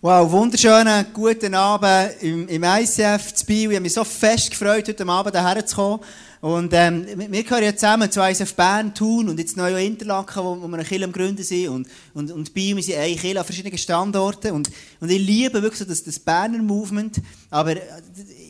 Wow, wunderschönen guten Abend im, im ICF zu Biel. Ich habe mich so fest gefreut, heute Abend hierher zu kommen. Und ähm, wir gehören ja zusammen zu ICF Bern, Thun und jetzt neu Interlaken, wo, wo wir eine Kirche am Gründen sind. Und, und, und Biel, wir sind eine Kirche an verschiedenen Standorten. Und, und ich liebe wirklich so das, das Berner Movement. Aber äh,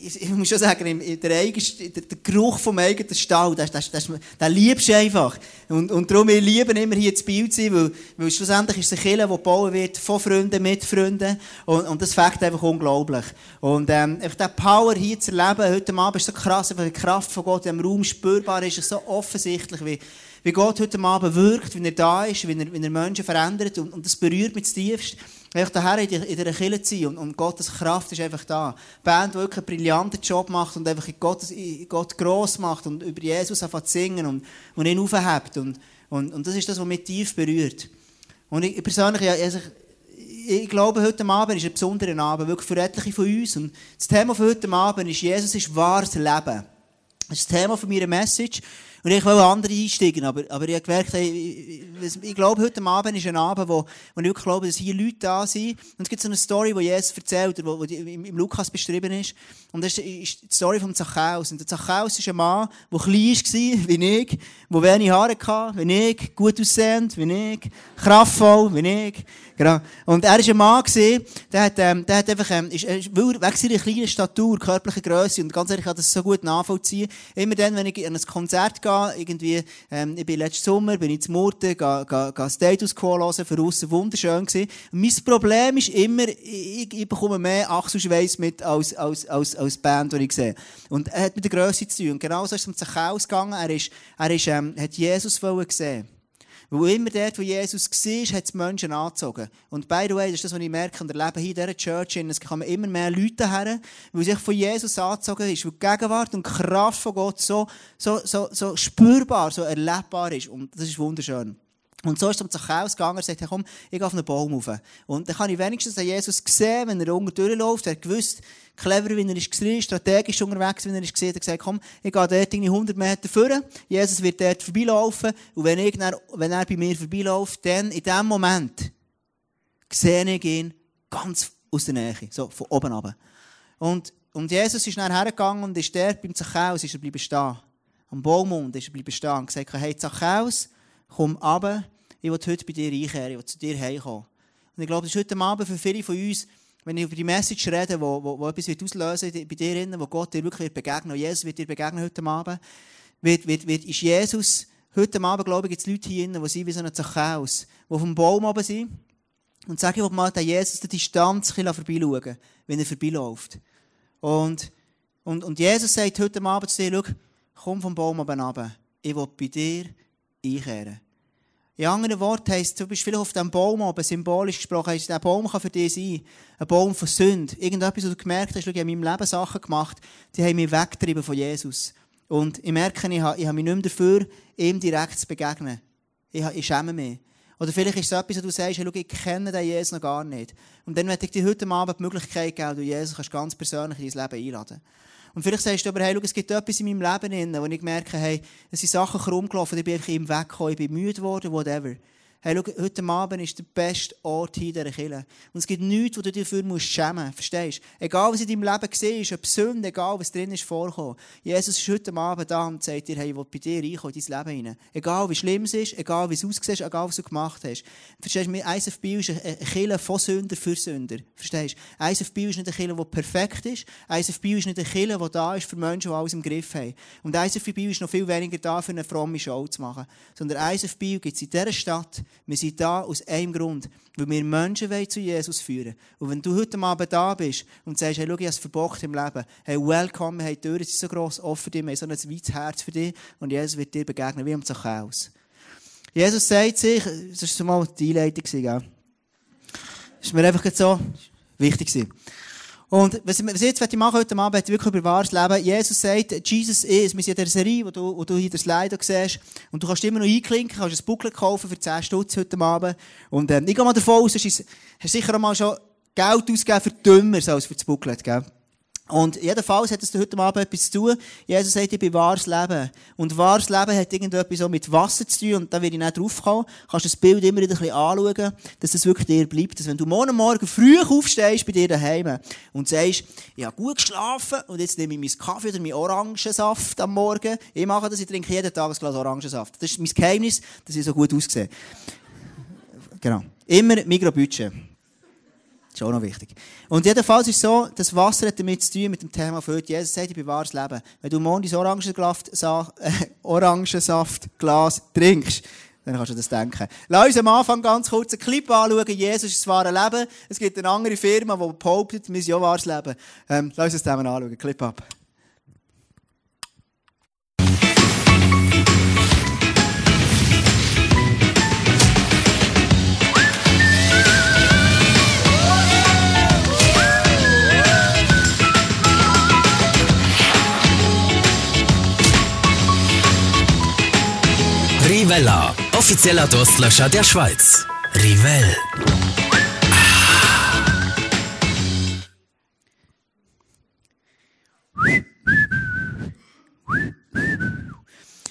ich, ich muss schon sagen, der, eigen, der, der Geruch vom eigenen Stall, das, das, das, das liebst du einfach. Und, und darum, wir lieben immer hier zu Biel zu sein, weil, weil schlussendlich ist es eine Kirche, die gebaut wird von Freunden, mit Freunden. Und, und das fängt einfach unglaublich. Und ähm, einfach diese Power hier zu erleben, heute Abend ist so krass, einfach die Kraft von Gott im Raum spürbar ist, ist so offensichtlich, wie, wie Gott heute Abend wirkt, wie er da ist, wie er, wie er Menschen verändert. Und, und das berührt mich zutiefst. Einfach daher in, in dieser Kirche zu und, und Gottes Kraft ist einfach da. Die Band, die wirklich einen brillanten Job macht und einfach Gott, Gott gross macht und über Jesus anfängt zu singen und, und ihn aufhebt. Und, und, und das ist das, was mich tief berührt. Und ich persönlich, ja, also ich, ich glaube, heute Abend ist ein besonderer Abend, wirklich für etliche von uns. Und das Thema von heute Abend ist, Jesus ist wahres Leben. Das ist das Thema von meiner Message. Und ich wollte andere einsteigen, aber, aber ich habe gemerkt, ich, ich, ich glaube, heute Abend ist ein Abend, wo, wo ich wirklich glaube, dass hier Leute da sind. Und es gibt so eine Story, die Jesus erzählt, wo, wo im, im Lukas beschrieben ist. Und das ist, die Story von Zachäus. Und der Zachäus ist ein Mann, der klein war, wie ich, der wenig Haare hatte, wie ich, gut aussehend, wie ich, kraftvoll, wie ich. Genau. Und er war ein Mann, der hat, ähm, der hat einfach, ähm, ist, ist, wegen seiner kleinen Statur, körperliche Größe, und ganz ehrlich, ich kann das so gut nachvollziehen. Immer dann, wenn ich an ein Konzert gehe, irgendwie, ähm, ich bin letzten Sommer, bin ich zu Murten, gehe, Status Quo hören, für aussen wunderschön gewesen. Und mein Problem ist immer, ich, ich bekomme mehr Achselschweiß mit als, als, als, als Band, die ich sehe. Und er hat mit der Größe zu tun. Und genau so ist es um Zachäus gegangen. Er ist, er ist, ähm, hat Jesus wollen sehen. Weil immer dort, wo Jesus war, hat es Menschen angezogen. Und by the way, das ist das, was ich merke und erlebe hier in dieser Church, es kommen immer mehr Leute her, weil sich von Jesus angezogen ist, weil die Gegenwart und die Kraft von Gott so, so, so, so spürbar, so erlebbar ist. Und das ist wunderschön. Und so ist er zum Zachäus gegangen und sagt, hey, komm, ich gehe auf einen Baum rauf. Und dann kann ich wenigstens an Jesus sehen, wenn er unten durchläuft. Er hat gewusst, clever, wie er ist, strategisch unterwegs, wie er er hat gesagt, komm, ich gehe dort irgendwie 100 Meter vor. Jesus wird dort vorbeilaufen. Und wenn, ich dann, wenn er bei mir vorbeiläuft, dann in dem Moment sehe ich ihn ganz aus der Nähe. So, von oben runter. Und, und Jesus ist dann hergegangen und ist dort beim Zachäus, ist er bleiben stehen. Am Baumund ist er bleiben stehen und gesagt, hey, Zachäus, komm runter, ich will heute bei dir einkehren, ich will zu dir heimkommen. Und ich glaube, das ist heute Abend für viele von uns, wenn ich über die Message rede, wo, wo, wo etwas wird auslösen bei dir, innen, wo Gott dir wirklich begegnen wird, Jesus wird dir begegnen heute Abend, wird, wird, wird, ist Jesus, heute Abend, glaube ich, gibt es Leute hier innen, die sind wie so ein Zachäus, die auf dem Baum oben sind und sagen, ich will mal den Jesus der Distanz vorbeischauen, wenn er vorbeiläuft. Und, und, und Jesus sagt heute Abend zu dir, komm vom Baum oben runter, ich will bei dir einkehren. In anderen Worten heisst, du bist vielleicht auf diesem Baum oben, symbolisch gesprochen, heisst, der Baum kann für dich sein, ein Baum von Sünde. Irgendetwas, was du gemerkt hast, ich habe in meinem Leben Sachen gemacht, die haben mich weggetrieben von Jesus. Und ich merke, ich habe, ich habe mich nicht mehr dafür, ihm direkt zu begegnen. Ich, ich schäme mich. Oder vielleicht ist es etwas, wo du sagst, hey, ich kenne den Jesus noch gar nicht. Und dann werde ich dir heute Abend die Möglichkeit geben, du Jesus kannst ganz persönlich in dein Leben einladen. Und vielleicht sagst du aber, hey, schau, es gibt etwas in meinem Leben, wo ich merke, hey, es sind Sachen krumm gelaufen, ich bin einfach ihm weggekommen, ich bin müde geworden, whatever. Hey, schau, heute Abend ist der beste Ort hier in dieser Kirche. Und es gibt nichts, wo du dir dafür musst schämen musst. Verstehst du? Egal, was in deinem Leben siehst, ob Sünde, egal, was drin ist, vorkommen. Jesus ist heute Abend da und sagt dir, hey, ich will bei dir reinkommen, in dein Leben rein. Egal, wie schlimm es ist, egal, wie es aussieht, egal, was du gemacht hast. Verstehst du? ISFB ist eine Kirche von Sünder für Sünder. Verstehst du? ISFB ist nicht eine Kirche, die perfekt ist. ISFB ist nicht eine Kirche, die da ist für Menschen, die alles im Griff haben. Und ISFB ist noch viel weniger da, für eine fromme Show zu machen. Sondern ISFB gibt es in dieser Stadt, wir sind da aus einem Grund, weil wir Menschen zu Jesus führen Und wenn du heute Abend da bist und sagst, hey, schau, ich habe es verbockt im Leben, hey, welcome, hey, die Türen sind so gross offen für dich, wir haben so ein weites Herz für dich und Jesus wird dir begegnen, wie am Zachäus. Jesus sagt sich, das war mal die Einleitung, gell? Das ist mir einfach so wichtig gewesen. Und was ich jetzt machen heute Abend, wirklich über wahres Leben. Jesus sagt, Jesus ist, wir sind in der Serie, wo du, wo du hier das Slide siehst. Und du kannst immer noch einklinken, kannst ein Buckel kaufen für 10 Stutz heute Abend. Und, ähm, ich gehe mal davon aus, du hast sicher auch mal schon Geld ausgegeben für Dümmer als für das Booklet, gell? Und jedenfalls hat es heute Abend etwas zu tun. Jesus sagt, ich bin wahres Leben. Und wahres Leben hat irgendetwas auch mit Wasser zu tun. Und da werde ich nicht drauf kommen. Kannst du das Bild immer wieder ein bisschen anschauen, dass es wirklich dir bleibt. Dass wenn du morgen Morgen früh aufstehst bei dir daheim und sagst, ich habe gut geschlafen und jetzt nehme ich meinen Kaffee oder meinen Orangensaft am Morgen. Ich mache das, ich trinke jeden Tag ein Glas Orangensaft. Das ist mein Geheimnis, dass ich so gut aussehe. Genau. Immer Mikrobudget. Das ist auch noch wichtig. Und jedenfalls ist es so, das Wasser hat damit zu tun mit dem Thema von heute. Jesus sagt, ich bewahre das Leben. Wenn du morgen dein Orangensaft, äh, Orangensaftglas trinkst, dann kannst du das denken. Lass uns am Anfang ganz kurz einen Clip anschauen. Jesus ist das wahre Leben. Es gibt eine andere Firma, die behauptet, wir sind ja wahres Leben. Ähm, lass uns das zusammen anschauen. Clip ab. Rivella, offizieller Durstlöscher der Schweiz. Rivell.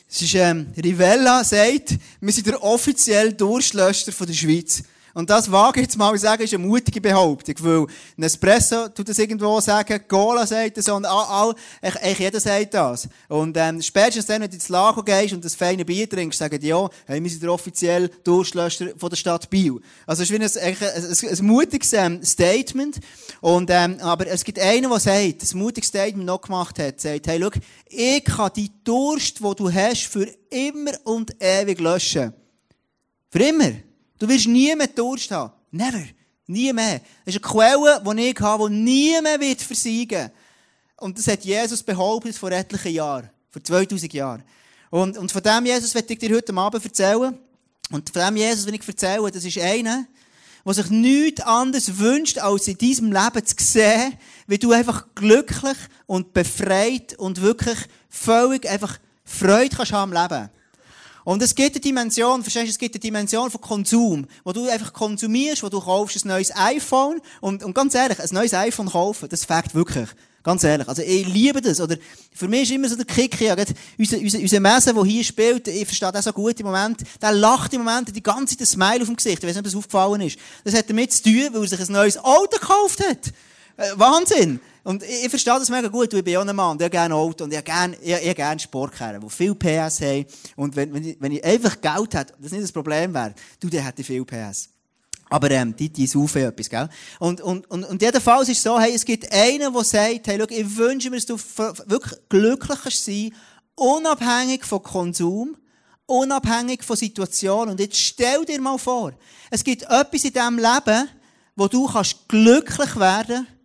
Es ist, ähm, Rivella sagt, wir sind der offizielle Durstlöscher der Schweiz. Und das wage ich jetzt mal sagen, ist eine mutige Behauptung, weil ein Espresso tut das irgendwo sagen, Cola sagt das und all, all, eigentlich jeder sagt das. Und ähm, spätestens dann, wenn du ins Lager gehst und das feine Bier trinkst, sagen die, ja, hey, wir sind der offizielle Durchlöscher von der Stadt Biel. Also es ist wie ein, ein, ein, ein mutiges ähm, Statement. Und, ähm, aber es gibt einen, der sagt, das mutiges Statement noch gemacht hat, sagt, hey, schau, ich kann die Durst, die du hast, für immer und ewig löschen. Für immer. Du wirst nie mehr Durst haben. Never. Nie mehr. Das ist eine Quelle, die ich habe, die nie mehr wird versiegen. Und das hat Jesus behauptet vor etlichen Jahren. Vor 2000 Jahren. Und, und von dem Jesus werde ich dir heute Abend erzählen. Und von dem Jesus, wenn ich erzähle, das ist einer, der sich nichts anderes wünscht, als in diesem Leben zu sehen, wie du einfach glücklich und befreit und wirklich völlig einfach Freude kannst haben am Leben. Und es gibt eine Dimension, verstehst du, es gibt eine Dimension von Konsum, wo du einfach konsumierst, wo du kaufst ein neues iPhone und, und ganz ehrlich, ein neues iPhone kaufen, das fängt wirklich. Ganz ehrlich. Also, ich liebe das. Oder, für mich ist immer so der Kick, ja, unser, unser, unser Messe, der hier spielt, ich verstehe das so gut im Moment, der lacht im Moment die ganze Zeit ein Smile auf dem Gesicht. Ich weiß nicht, ob das aufgefallen ist. Das hat damit zu tun, weil er sich ein neues Auto gekauft hat. Äh, Wahnsinn! Und ich, ich verstehe das mega gut, weil ich bin auch ein Mann, der gerne Auto und ich gerne, ich, ich gerne Sportkarren, die viel PS haben. Und wenn, wenn, ich, wenn ich einfach Geld hätte, das nicht das Problem wäre, du, der hätte viel PS. Aber, ähm, die, die saufen etwas, gell? Und, und, und, und jedenfalls ist es so, hey, es gibt einen, der sagt, hey, schau, ich wünsche mir, dass du wirklich glücklicher sein, unabhängig von Konsum, unabhängig von Situationen. Und jetzt stell dir mal vor, es gibt etwas in diesem Leben, wo du kannst glücklich werden kannst,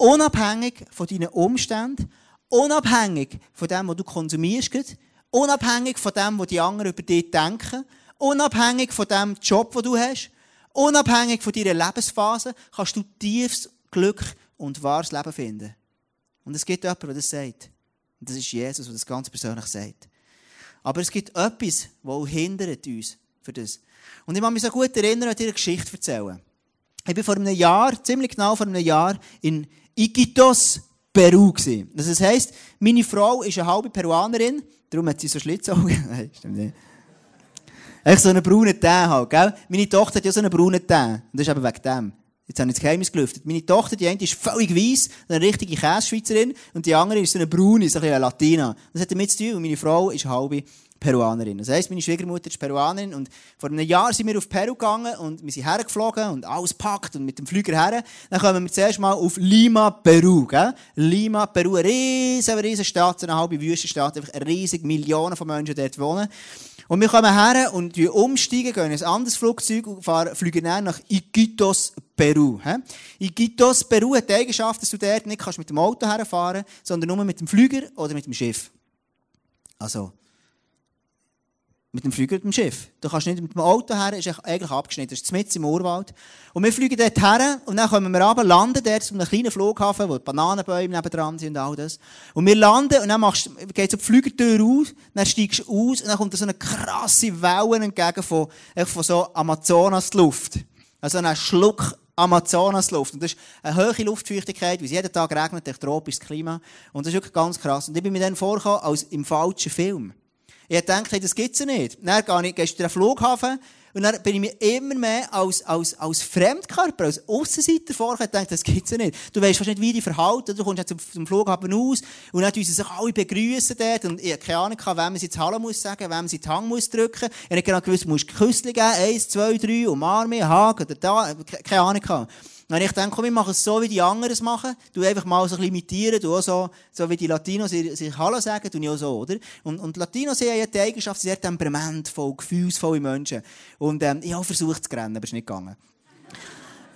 Unabhängig von deinen Umständen, unabhängig von dem, was du konsumierst, unabhängig von dem, was die anderen über dich denken, unabhängig von dem Job, den du hast, unabhängig von deiner Lebensphase, kannst du tiefes Glück und wahres Leben finden. Und es gibt jemanden, der das sagt. Und das ist Jesus, der das ganz persönlich sagt. Aber es gibt etwas, das hindert uns für das. Und ich kann mich so gut erinnern, an dir eine Geschichte erzählen. Ich bin vor einem Jahr, ziemlich genau vor einem Jahr, in Iquitos, Peru. Das heisst, meine Frau ist eine halbe Peruanerin, darum hat sie so Schlitzaugen. Nein, stimmt nicht. Echt so einen braunen Teint halt, gell? Meine Tochter hat ja so einen braunen Teint. Und das ist eben wegen dem. Jetzt habe ich das Geheimnis gelüftet. Meine Tochter, die eine ist völlig weiss, eine richtige Käseschweizerin, und die andere ist so eine braune, so ein bisschen eine Latina. Das hat damit zu tun, weil meine Frau ist halbe Peruanerin. Das heisst, meine Schwiegermutter ist Peruanerin und vor einem Jahr sind wir auf Peru gegangen und wir sind hergeflogen und alles packt und mit dem Flüger her. Dann kommen wir zuerst mal auf Lima, Peru. Gell? Lima, Peru, eine riesen, riesen Stadt, eine halbe Wüstenstadt, einfach riesig, Millionen von Menschen dort wohnen. Und wir kommen her und umsteigen, gehen in ein anderes Flugzeug und fahren, fliegen dann nach Iquitos, Peru. Iquitos, Peru hat die Eigenschaft, dass du dort nicht kannst mit dem Auto herfahren kannst, sondern nur mit dem Flüger oder mit dem Schiff. Also, mit dem Flüger und dem Schiff. Du kannst nicht mit dem Auto her, ist eigentlich abgeschnitten. Das ist mitten im Urwald. Und wir fliegen dort her und dann kommen wir runter, landen dort zu einem kleinen Flughafen, wo Bananenbäume nebendran sind und all das. Und wir landen und dann machst, geht so die Flügertür aus, dann steigst du aus und dann kommt so eine krasse Welle entgegen von, von so Amazonas Luft. Also ein Schluck Amazonasluft. Und das ist eine hohe Luftfeuchtigkeit, weil es jeden Tag regnet, durch tropisches Klima. Und das ist wirklich ganz krass. Und ich bin mir dann vorgekommen als im falschen Film. Ich dachte, hey, das gibt's ja nicht. Dann gehe ich, du den Flughafen, und dann bin ich mir immer mehr als, als, als Fremdkörper, als Aussenseiter vorgekommen. Ich dachte, das gibt's ja nicht. Du weißt fast nicht, wie die verhalten. Du kommst jetzt zum, Flughafen aus und dann müssen sich alle begrüßen dort. Und ich habe keine Ahnung, wem man jetzt Hallo muss sagen, wem man die Hang muss drücken. Ich habe nicht genau gewusst, du musst Küssli geben, eins, zwei, drei, umarmen, Haken oder da. Keine Ahnung. Dann ich denke, komm, ich mache es so, wie die anderen es machen. Du einfach mal so ein bisschen imitieren, du auch so, so wie die Latinos sich Hallo sagen, du ich auch so, oder? Und, und Latinos haben ja die Eigenschaft, sie sind sehr temperamentvoll, gefühlsvolle Menschen. Und, ähm, ich habe versucht zu rennen, aber es ist nicht gegangen.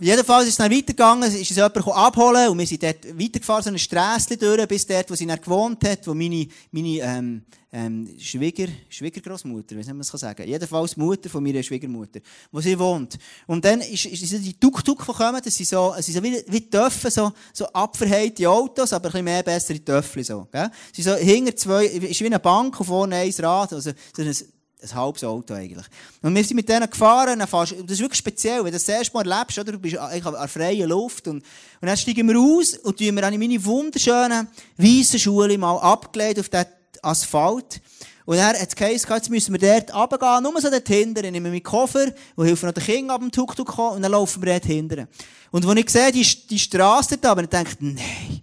Jedenfalls ist es dann weitergegangen, ist es jemand abholen und wir sind dort weitergefahren, so eine Strasse durch, bis dort, wo sie dann gewohnt hat, wo meine, meine, ähm, ähm, Schwieger, Schwiegergroßmutter, wie soll man das sagen? Jedenfalls die Mutter von meiner Schwiegermutter, wo sie wohnt. Und dann ist, ist, ist die Tuk-Tuk gekommen, das sind so, es sind so wie, wie Töpfe, so, so abverheite Autos, aber ein bisschen mehr bessere Töpfe, so, gell? Sie so hinter zwei, ist wie eine Bank und vorne ein Rad, also, so ein, ein halbes Auto eigentlich. Und wir sind mit denen gefahren, das ist wirklich speziell, wenn du das erste Mal erlebst, oder? du bist eigentlich an freier Luft und, und dann steigen wir aus und tun an meine wunderschönen weißen Schuhe mal abgelegt auf den Asphalt. Und dann hat geheißen, jetzt müssen wir dort runtergehen, nur so dort hinten, nehmen wir meinen Koffer und helfen noch den Kindern ab dem Tuk-Tuk und dann laufen wir dort hinten. Und als ich sehe, die, die Straße da, denke ich, nein,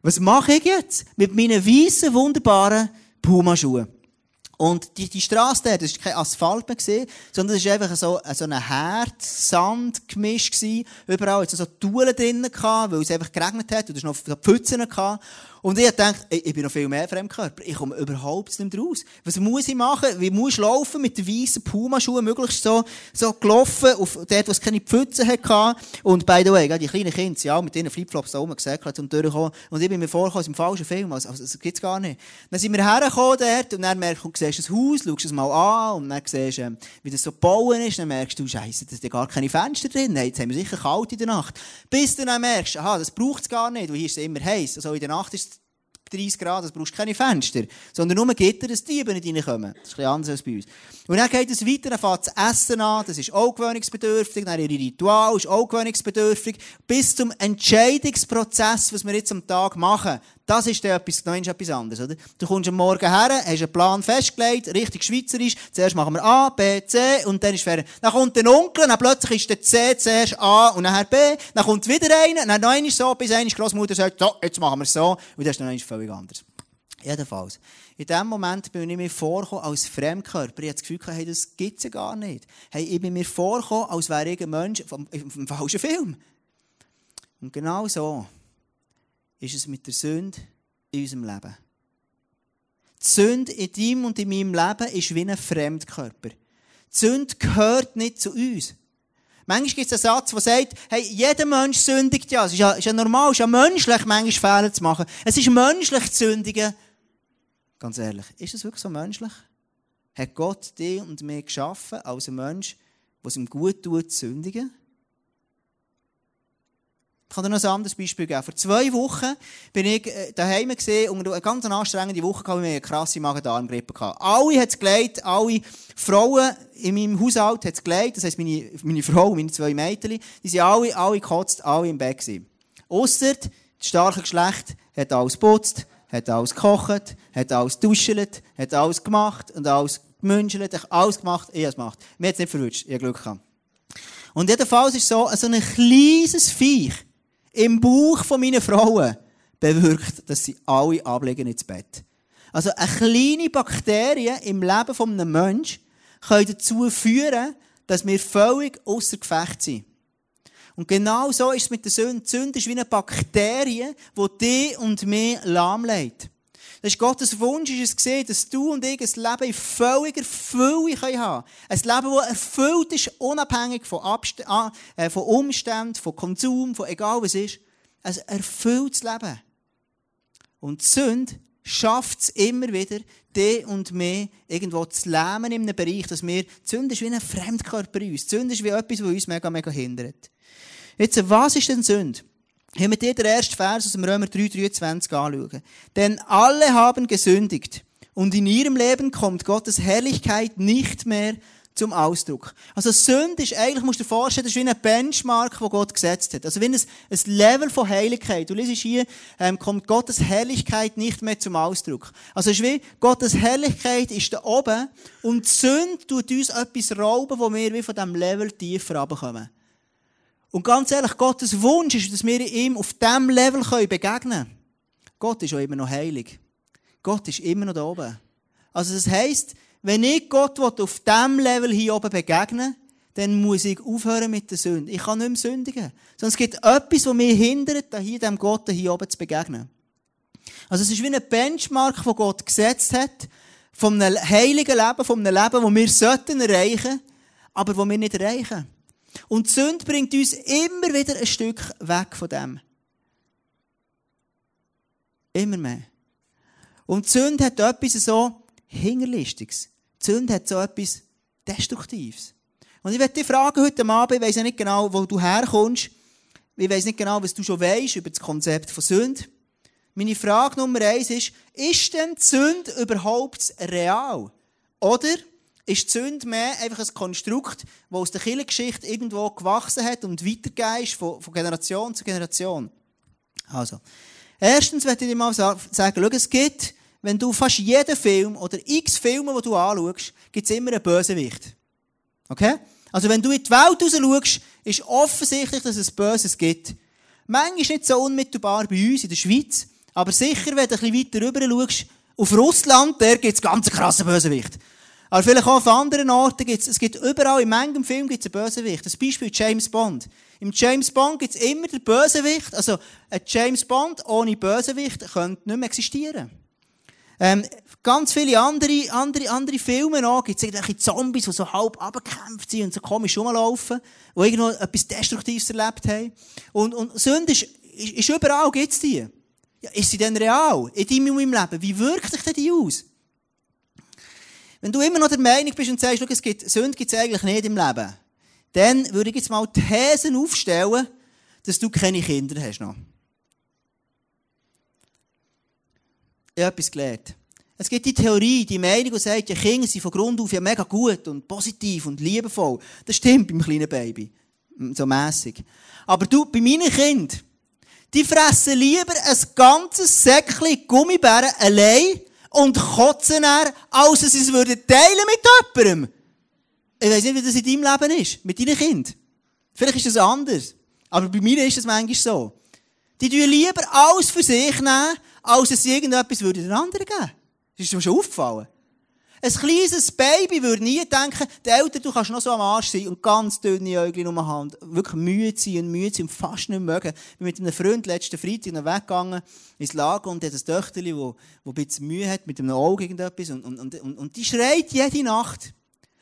was mache ich jetzt mit meinen weißen, wunderbaren Puma-Schuhen? Und die, die Straße dort, das war kein Asphalt mehr, gewesen, sondern es war einfach so, so ein Herd, Sand gemischt gewesen. Überall hatte es so Tulen drinnen weil es einfach geregnet hat und es noch Pfützen gehabt. Und ich dachte, ich bin noch viel mehr Fremdkörper. Ich komme überhaupt nicht raus. Was muss ich machen? Wie muss ich laufen mit den weißen Pumaschuhen, möglichst so, so gelaufen, auf dort, wo es keine Pfütze hatte. Und by the way, die kleinen Kinder ja mit ihren Flipflops da oben gesäckelt und durchgekommen. Und ich bin mir vorgekommen, im falschen Film. Also, also das gibt's gar nicht. Dann sind wir hergekommen dort und dann merkst du, du siehst das Haus, schaust es mal an und dann siehst du, wie das so gebaut ist. Dann merkst du, Scheiße, da sind gar keine Fenster drin. Jetzt haben wir sicher kalt in der Nacht. Bis du dann merkst, aha, das braucht es gar nicht, weil hier ist es immer heiß. Also in der Nacht ist 30 Grad, das brauchst keine Fenster. Sondern nur Gitter, dass die Diebe nicht reinkommen. Das ist ein anders als bei uns. Und dann geht es weiter, dann fängt das Essen an, das ist auch gewöhnungsbedürftig, dann ihre Ritual ist auch gewöhnungsbedürftig, bis zum Entscheidungsprozess, was wir jetzt am Tag machen. Das ist dann etwas, noch etwas anderes, oder? Du kommst am Morgen her, hast einen Plan festgelegt, richtig schweizerisch. Zuerst machen wir A, B, C und dann ist fertig. Dann kommt der Onkel, dann plötzlich ist der C zuerst A und dann B. Dann kommt wieder einer, dann noch einer so, bis eine Großmutter sagt, so, jetzt machen wir es so. Und das ist dann völlig anders. Jedenfalls. In dem Moment bin ich mir vorgekommen als Fremdkörper. Ich hatte das Gefühl, hey, das gibt es ja gar nicht. Hey, ich bin mir vorgekommen, als wäre ich ein Mensch vom, vom falschen Film. Und genau so ist es mit der Sünde in unserem Leben. Die Sünde in deinem und in meinem Leben ist wie ein Fremdkörper. Die Sünde gehört nicht zu uns. Manchmal gibt es einen Satz, der sagt, hey, jeder Mensch sündigt ja. Es ist ja, ist ja normal, es ist ja menschlich, manchmal Fehler zu machen. Es ist menschlich zu sündigen. Ganz ehrlich, ist es wirklich so menschlich? Hat Gott dich und mich geschaffen als ein Mensch, der es ihm gut tut, zu sündigen? Ich kann dir noch ein anderes Beispiel geben. Vor zwei Wochen bin ich äh, daheim gesehen und eine ganz anstrengende Woche gehabt, wir eine krasse Magen-Darm-Grippe gehabt. Alle hat es gelegt, alle Frauen in meinem Haushalt hat es gelegt, das heisst meine, meine Frau meine zwei Mädchen, die sind alle, alle gekotzt, alle im Bett gewesen. Ausser das starke Geschlecht hat alles geputzt, hat alles gekocht, hat alles duschelt, hat alles gemacht und alles gemünschelt, alles gemacht, ich habe es gemacht. Mir hat es nicht verwünscht, ich habe Glück gehabt. Und jedenfalls ist so, so ein kleines Viech, im Bauch von meinen Frauen bewirkt, dass sie alle ablegen ins Bett. Also eine kleine Bakterie im Leben von einem Menschen können dazu führen, dass wir völlig außer Gefecht sind. Und genau so ist es mit der Sünde. Die Sünde ist wie eine Bakterie, die dich und mich lahmlegt. Das ist Gottes Wunsch, ist es gesehen, dass du und ich ein Leben in völliger Fülle haben können. Ein Leben, das erfüllt ist, unabhängig von, Abst äh, von Umständen, von Konsum, von egal was ist. Ein erfülltes Leben. Und die Sünde schafft es immer wieder, dich und mich irgendwo zu lähmen in einem Bereich, dass wir, die Sünde ist wie ein Fremdkörper in uns. Die Sünde ist wie etwas, was uns mega, mega hindert. Jetzt, was ist denn Sünde? Wenn wir dir den ersten Vers aus dem Römer 3,23 anschauen. Denn alle haben gesündigt. Und in ihrem Leben kommt Gottes Herrlichkeit nicht mehr zum Ausdruck. Also Sünde ist eigentlich, musst du dir vorstellen, das ist wie ein Benchmark, den Gott gesetzt hat. Also wie ein, ein Level von Heiligkeit. Du liest hier, ähm, kommt Gottes Herrlichkeit nicht mehr zum Ausdruck. Also es ist wie, Gottes Herrlichkeit ist da oben und Sünde tut uns etwas rauben, wo wir wie von diesem Level tiefer runterkommen. Und ganz ehrlich, Gottes Wunsch ist, dass wir ihm auf diesem Level begegnen können. Gott ist auch immer noch heilig. Gott ist immer noch da oben. Also das heisst, wenn ich Gott auf diesem Level hier oben begegnen dann muss ich aufhören mit der Sünde. Ich kann nicht mehr sündigen. Es gibt etwas, das mich hindert, hier dem Gott hier oben zu begegnen. Also es ist wie ein Benchmark, den Gott gesetzt hat, von einem heiligen Leben, von einem Leben, das wir sollten erreichen, aber das wir nicht erreichen. Und die Sünde bringt uns immer wieder ein Stück weg von dem. Immer mehr. Und die Sünde hat etwas so Hingerlistiges. Die Sünde hat so etwas Destruktives. Und ich werde dich fragen heute Abend, ich weiss ja nicht genau, wo du herkommst. Ich weiss nicht genau, was du schon weißt über das Konzept von Sünde. Meine Frage Nummer eins ist, ist denn die Sünde überhaupt real? Oder ist die Sünde mehr einfach ein Konstrukt, das aus der Kirchengeschichte irgendwo gewachsen hat und weitergegeben ist von, von Generation zu Generation? Also, erstens werde ich dir mal sagen, schau, es gibt wenn du fast jeden Film oder x Filme, die du anschaust, gibt es immer einen Bösewicht. Okay? Also wenn du in die Welt raus schaust, ist offensichtlich, dass es Böses gibt. Manchmal ist nicht so unmittelbar bei uns in der Schweiz, aber sicher, wenn du ein bisschen weiter rüber schaust, auf Russland, der gibt es ganz krasse Bösewicht. Aber vielleicht auch auf anderen Orten gibt es, gibt überall, in manchem Film gibt es einen Bösewicht. Das Beispiel James Bond. Im James Bond gibt es immer den Bösewicht. Also, ein James Bond ohne Bösewicht könnte nicht mehr existieren. Ähm, ganz viele andere, andere, andere Filme noch. Gibt es irgendwelche Zombies, die so halb abgekämpft sind und so komisch rumlaufen, die irgendwo etwas Destruktives erlebt haben. Und, und Sünde ist, ist, ist überall, gibt es die. Ja, ist sie denn real? In meinem Leben? Wie wirkt sich denn die aus? Wenn du immer noch der Meinung bist und sagst, es gibt, Sünde gibt es eigentlich nicht im Leben, dann würde ich jetzt mal Thesen aufstellen, dass du keine Kinder hast noch. ich habe etwas gelernt. Es gibt die Theorie, die Meinung, die sagt, ja, Kinder sind von Grund auf ja mega gut und positiv und liebevoll. Das stimmt beim kleinen Baby. So mässig. Aber du, bei meinen Kindern, die fressen lieber ein ganzes Säckchen Gummibären allein und kotzen er, als sie es würden teilen mit jemandem. Ich weiß nicht, wie das in deinem Leben ist, mit deinen Kindern. Vielleicht ist das anders. Aber bei mir ist das manchmal so. Die tun lieber alles für sich nehmen als es irgendetwas würde den anderen geben. Das ist mir schon aufgefallen. Ein kleines Baby würde nie denken, der Eltern, du kannst noch so am Arsch sein und ganz dünne Äugel um die Hand. Wirklich müde sein und müde sein und fast nicht mögen. Ich bin mit einem Freund letzten Freitag weggegangen ins Lager und hat ein Töchterchen, das ein bisschen Mühe hat mit einem Auge irgendetwas und, und, und, und, die schreit jede Nacht.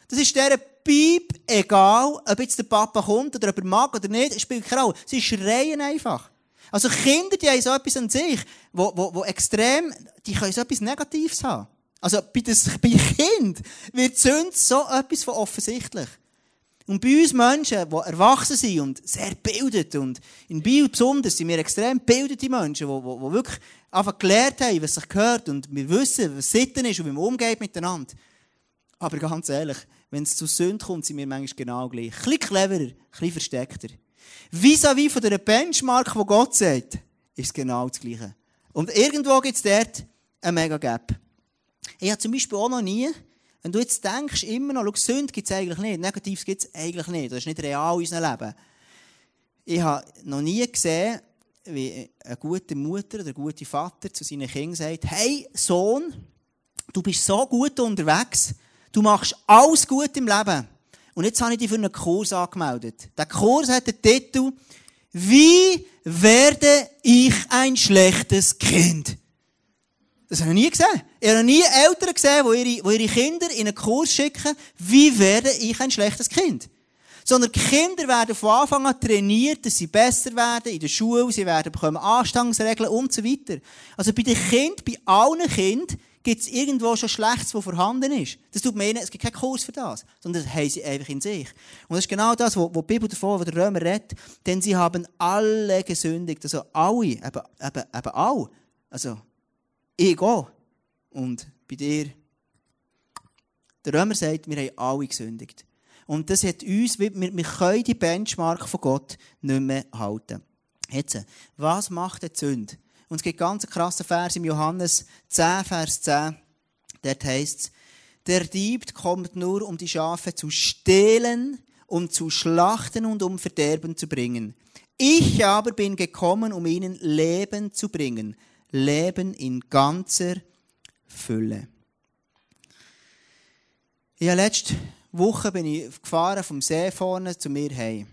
Das ist dieser Piep egal, ob jetzt der Papa kommt oder ob er mag oder nicht, spielt keine Rolle. Sie schreien einfach. Also Kinder, die haben so etwas an sich, wo, wo, wo extrem, die können so etwas Negatives haben. Also bei, das, bei Kind wird Sünde so etwas von offensichtlich. Und bei uns Menschen, die erwachsen sind und sehr gebildet, und in Bio besonders sind wir extrem gebildete Menschen, die, die, die wirklich einfach gelernt haben, was sich gehört, und wir wissen, was Sitten ist und wie man umgeht miteinander. Aber ganz ehrlich, wenn es zu Sünde kommt, sind wir manchmal genau gleich. Ein bisschen cleverer, ein bisschen versteckter. Vis-à-vis von der Benchmark, wo Gott sagt, ist es genau das Gleiche. Und irgendwo gibt es dort einen mega Gap. Ich habe zum Beispiel auch noch nie, wenn du jetzt denkst, immer noch, schau, Sünde gibt es eigentlich nicht, Negatives gibt es eigentlich nicht, das ist nicht real in unserem Leben. Ich habe noch nie gesehen, wie eine gute Mutter oder ein guter Vater zu seinen Kindern sagt, hey Sohn, du bist so gut unterwegs, du machst alles gut im Leben. Und jetzt habe ich dich für einen Kurs angemeldet. Der Kurs hat den Titel Wie werde ich ein schlechtes Kind? Das habe ich noch nie gesehen. Ich habe nie Eltern gesehen, die ihre, die ihre Kinder in einen Kurs schicken, wie werde ich ein schlechtes Kind? Sondern die Kinder werden von Anfang an trainiert, dass sie besser werden in der Schule, sie werden bekommen Anstandsregeln und so weiter. Also bei den Kindern, bei allen Kindern, gibt es irgendwo schon Schlechtes, das vorhanden ist. Das tut meinen, es gibt keinen Kurs für das, sondern das haben sie einfach in sich. Und das ist genau das, was die Bibel davon, wo der Römer redet, denn sie haben alle gesündigt, also alle, eben, eben, eben alle. Also, ich auch. Und bei dir Der Römer sagt, wir haben alle gesündigt. Und das hat uns, wir, wir können die Benchmark von Gott nicht mehr halten. Jetzt, was macht die Sünde? Und es gibt ganz krasse Vers im Johannes 10, Vers 10. Dort heisst es, der Dieb kommt nur, um die Schafe zu stehlen, um zu schlachten und um Verderben zu bringen. Ich aber bin gekommen, um ihnen Leben zu bringen. Leben in ganzer Fülle. Ja, letzte Woche bin ich gefahren vom See vorne zu mir heim.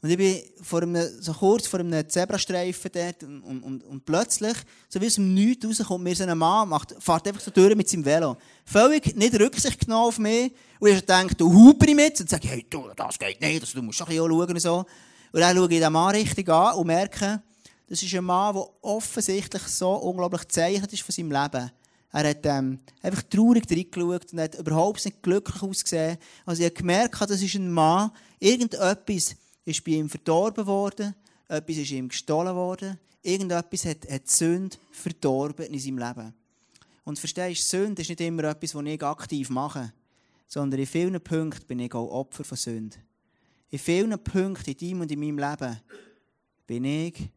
Und ich bin vor einem, so kurz vor einem Zebrastreifen dort und, und, und, plötzlich, so wie aus dem Nichts rauskommt, mir so ein Mann, macht, fährt einfach so durch mit seinem Velo. Völlig nicht Rücksicht genommen auf mich. Und ich denke, du huper mit und sage, hey, du, das geht nicht, also, du musst doch ein bisschen schauen und so. Und dann schaue ich den Mann richtig an und merke, das ist ein Mann, der offensichtlich so unglaublich gezeichnet ist von seinem Leben. Er hat ähm, einfach traurig reingeschaut und hat überhaupt nicht glücklich ausgesehen. Also ich habe gemerkt, das ist ein Mann, irgendetwas ist bei ihm verdorben worden, etwas ist ihm gestohlen worden, irgendetwas hat, hat Sünde verdorben in seinem Leben. Und verstehst du, Sünde ist nicht immer etwas, das ich aktiv mache, sondern in vielen Punkten bin ich auch Opfer von Sünde. In vielen Punkten in deinem und in meinem Leben bin ich,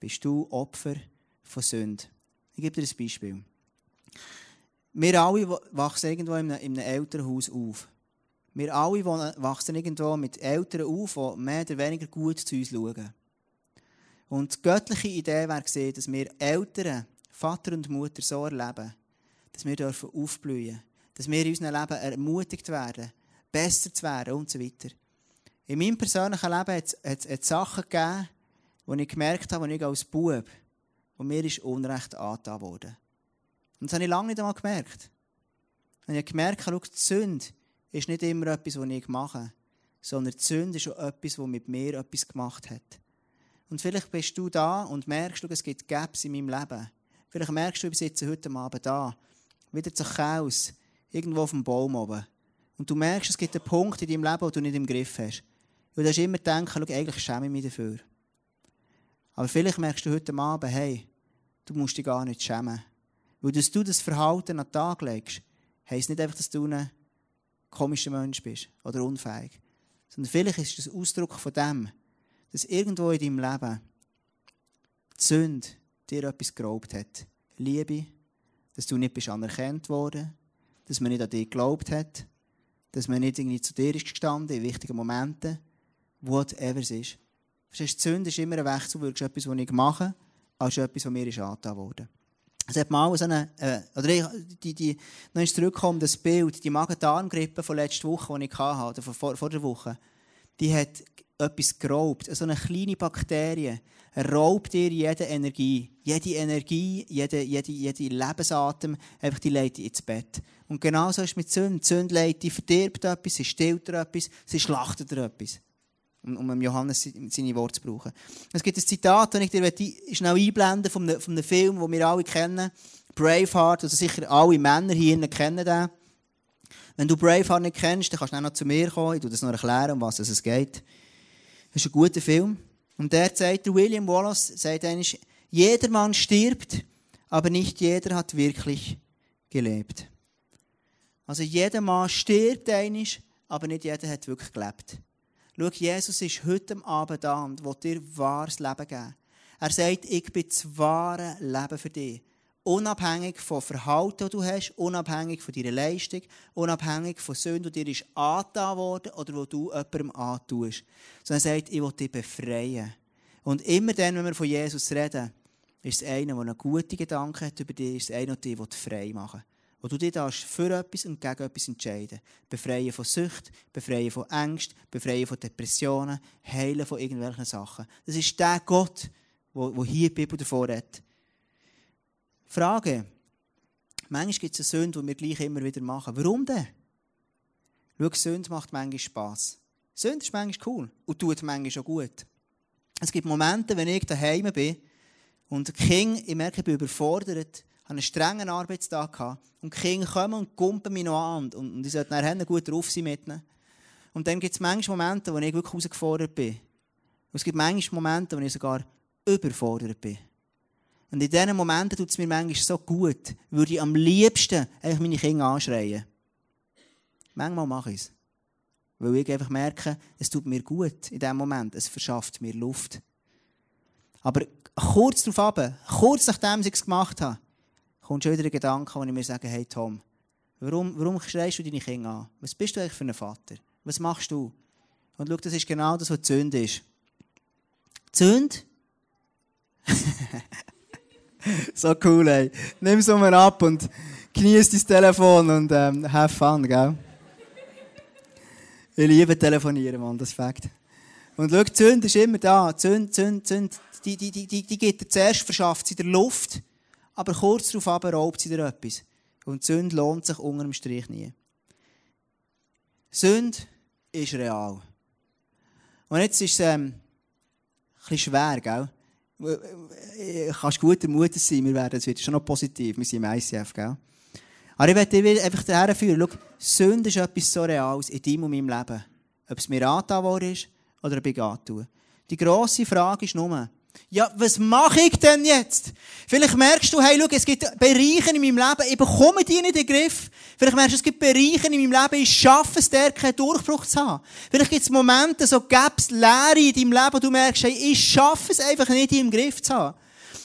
bist du Opfer von Sünde. Ich gebe dir ein Beispiel. Wir alle wachsen irgendwo in einem, in einem Elternhaus auf. Wir alle wachsen irgendwo mit Eltern auf, die mehr oder weniger gut zu uns schauen. Und die göttliche Idee wäre dass wir Eltern, Vater und Mutter so erleben, dass wir dürfen aufblühen, dass wir in unserem Leben ermutigt werden, besser zu werden und so weiter. In meinem persönlichen Leben hat es Sachen gegeben, wo ich gemerkt habe, wo ich als Bub, wo mir ist Unrecht angetan wurde. Und das habe ich lange nicht einmal gemerkt. Und ich habe gemerkt, die Sünde ist nicht immer etwas, was ich mache, sondern die Sünde ist auch etwas, was mit mir etwas gemacht hat. Und vielleicht bist du da und merkst, es gibt Gaps in meinem Leben. Vielleicht merkst du, ich sitze heute Abend da, wieder zu Chaos, irgendwo auf dem Baum oben. Und du merkst, es gibt einen Punkt in deinem Leben, den du nicht im Griff hast. Und du hast immer schau, eigentlich schäme ich mich dafür. Aber vielleicht merkst du heute Abend, hey, du musst dich gar nicht schämen. Weil dass du das Verhalten an den Tag legst, heisst nicht einfach, dass du ein komischer Mensch bist oder unfähig. Sondern vielleicht ist das Ausdruck von dem, dass irgendwo in deinem Leben die Sünde dir etwas geraubt hat. Liebe, dass du nicht bist anerkannt worden, dass man nicht an dich geglaubt hat, dass man nicht irgendwie zu dir ist gestanden in wichtigen Momenten, whatever es ist. Die Sünde ist immer ein Wechselwirkung, etwas, was ich mache, als etwas, was mir angetan wurde. Es hat mal so eine, äh, oder ich, die, die, noch eins zurückkommen, das Bild, die Magen-Darm-Grippe von letzter Woche, die ich hatte, oder vor, vor der Woche, die hat etwas geraubt. So eine kleine Bakterie raubt dir jede Energie. Jede Energie, jede, jede, jede Lebensatem, einfach die leitet ins Bett. Und genau so ist es mit. Die Sünde leitet, die verdirbt etwas, sie stillt etwas, sie schlachtet etwas um, Johannes seine Worte zu brauchen. Es gibt ein Zitat, das ich dir schnell einblenden von von einem Film, den wir alle kennen. Braveheart, also sicher alle Männer hier kennen den. Wenn du Braveheart nicht kennst, dann kannst du auch noch zu mir kommen. Ich werde das noch erklären, um was es geht. Das ist ein guter Film. Und der sagt, William Wallace sagt eigentlich, jeder Mann stirbt, aber nicht jeder hat wirklich gelebt. Also jeder Mann stirbt eigentlich, aber nicht jeder hat wirklich gelebt. Schau, Jesus ist heute Abend da und will dir wahres Leben geben. Er sagt, ich bin das wahre Leben für dich. Unabhängig vom Verhalten, das du hast, unabhängig von deiner Leistung, unabhängig von Sünden, die dir angetan worden oder wo du jemandem antust. Sondern er sagt, ich will dich befreien. Und immer dann, wenn wir von Jesus reden, ist es einer, der einen guten Gedanken hat über dich, ist es einer, der dich frei machen will wo du dich für etwas und gegen etwas entscheiden Befreien von Sucht, befreien von Angst, befreien von Depressionen, heilen von irgendwelchen Sachen. Das ist der Gott, wo hier die Bibel davor hat. Frage. Manchmal gibt es eine Sünde, die wir gleich immer wieder machen. Warum denn? Schau, Sünde macht manchmal Spass. Sünde ist manchmal cool und tut manchmal auch gut. Es gibt Momente, wenn ich daheim bin und King, ich merke, ich bin überfordert, habe einen strengen Arbeitstag gehabt und die Kinder kommen und kumpen mich noch an und, ich sollte nachher gut drauf sein mit ihnen. Und dann gibt es manchmal Momente, wo ich wirklich herausgefordert bin. Und es gibt manchmal Momente, wo ich sogar überfordert bin. Und in diesen Momenten tut es mir manchmal so gut, würde ich am liebsten eigentlich meine Kinder anschreien. Manchmal mache ich es. Weil ich einfach merke, es tut mir gut in dem Moment. Es verschafft mir Luft. Aber kurz darauf ab, kurz nachdem ich es gemacht habe, kommt schon wieder ein Gedanke, wo ich mir sage, hey Tom, warum, warum schreist du deine Kinder an? Was bist du eigentlich für ein Vater? Was machst du? Und schau, das ist genau das, was Sünde ist. Sünde? so cool, ey. Nimm es mal ab und genieß dein Telefon und ähm, have fun, gell? Ich liebe telefonieren, Mann, das ist Fakt. Und schau, Sünde ist immer da. Sünde, die Sünde, die die, die, die, die, geht zuerst, verschafft sie der Luft, aber kurz darauf raubt sie dir etwas. Und Sünde lohnt sich unter dem Strich nie. Sünde ist real. Und jetzt ist es ähm, ein bisschen schwer, gell? Kannst guter Mutter sein, wir werden, es wird schon noch positiv, wir sind im ICF, gell? Aber ich möchte dich einfach daher führen, schau, Sünde ist etwas so Reales in deinem und meinem Leben. Ob es mir angetan ist oder ob ich antue. Die grosse Frage ist nur, ja, was mache ich denn jetzt? Vielleicht merkst du, hey, schau, es gibt Bereiche in meinem Leben, ich bekomme die nicht in den Griff. Vielleicht merkst du, es gibt Bereiche in meinem Leben, ich schaffe es, der keinen Durchbruch zu haben. Vielleicht gibt es Momente, so gäbe es Leere in deinem Leben, wo du merkst, hey, ich schaffe es einfach nicht, die im Griff zu haben.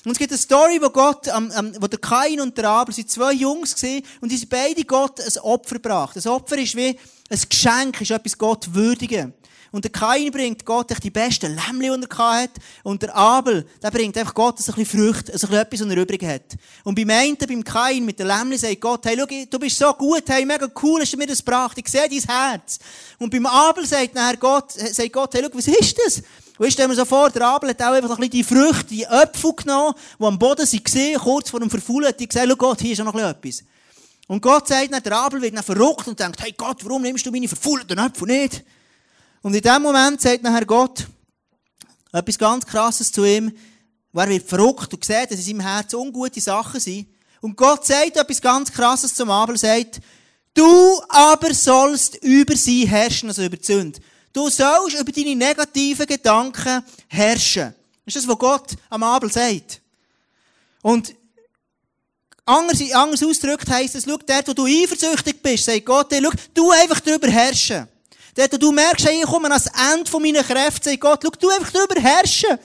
Und es gibt eine Story, wo Gott, ähm, wo der Kain und der Abel, sind zwei Jungs gesehen und die sind beide Gott ein Opfer gebracht. Ein Opfer ist wie ein Geschenk, ist etwas Gott würdigen. Und der Kain bringt Gott die besten Lämmchen, die er hatte. Und der Abel, der bringt einfach Gott ein bisschen Früchte, ein bisschen etwas, was er übrig hat. Und beim einen, beim Kain, mit den Lämmchen, sagt Gott, hey, schau, du bist so gut, hey, mega cool, hast du mir das gebracht, ich sehe dein Herz. Und beim Abel sagt nachher Gott, sagt Gott, hey, schau, was ist das? Und ich stelle mir so vor, der Abel hat auch einfach ein bisschen die Früchte, die Äpfel genommen, die am Boden waren, kurz vor dem Verfaulen, hat gesagt, schau Gott, hier ist noch etwas. Und Gott sagt dann, der Abel wird dann verrückt und denkt, hey Gott, warum nimmst du meine verfaulten Äpfel nicht? Und in dem Moment sagt nachher Gott etwas ganz Krasses zu ihm, er wird verrückt und sieht, dass in seinem Herzen ungute Sachen sind. Und Gott sagt etwas ganz Krasses zum Abel, sagt, du aber sollst über sie herrschen, also über die Sünde. Du sollst über deine negativen Gedanken herrschen. Das ist das, was Gott am Abel sagt. Und anders, anders ausgedrückt heisst es, schau, dort, wo du eifersüchtig bist, sagt Gott dir, schau, du einfach darüber herrschen. Dort, du merkst, hey, ich komme ans Ende von meinen Kräften, sagt Gott, schau, du einfach darüber herrschen.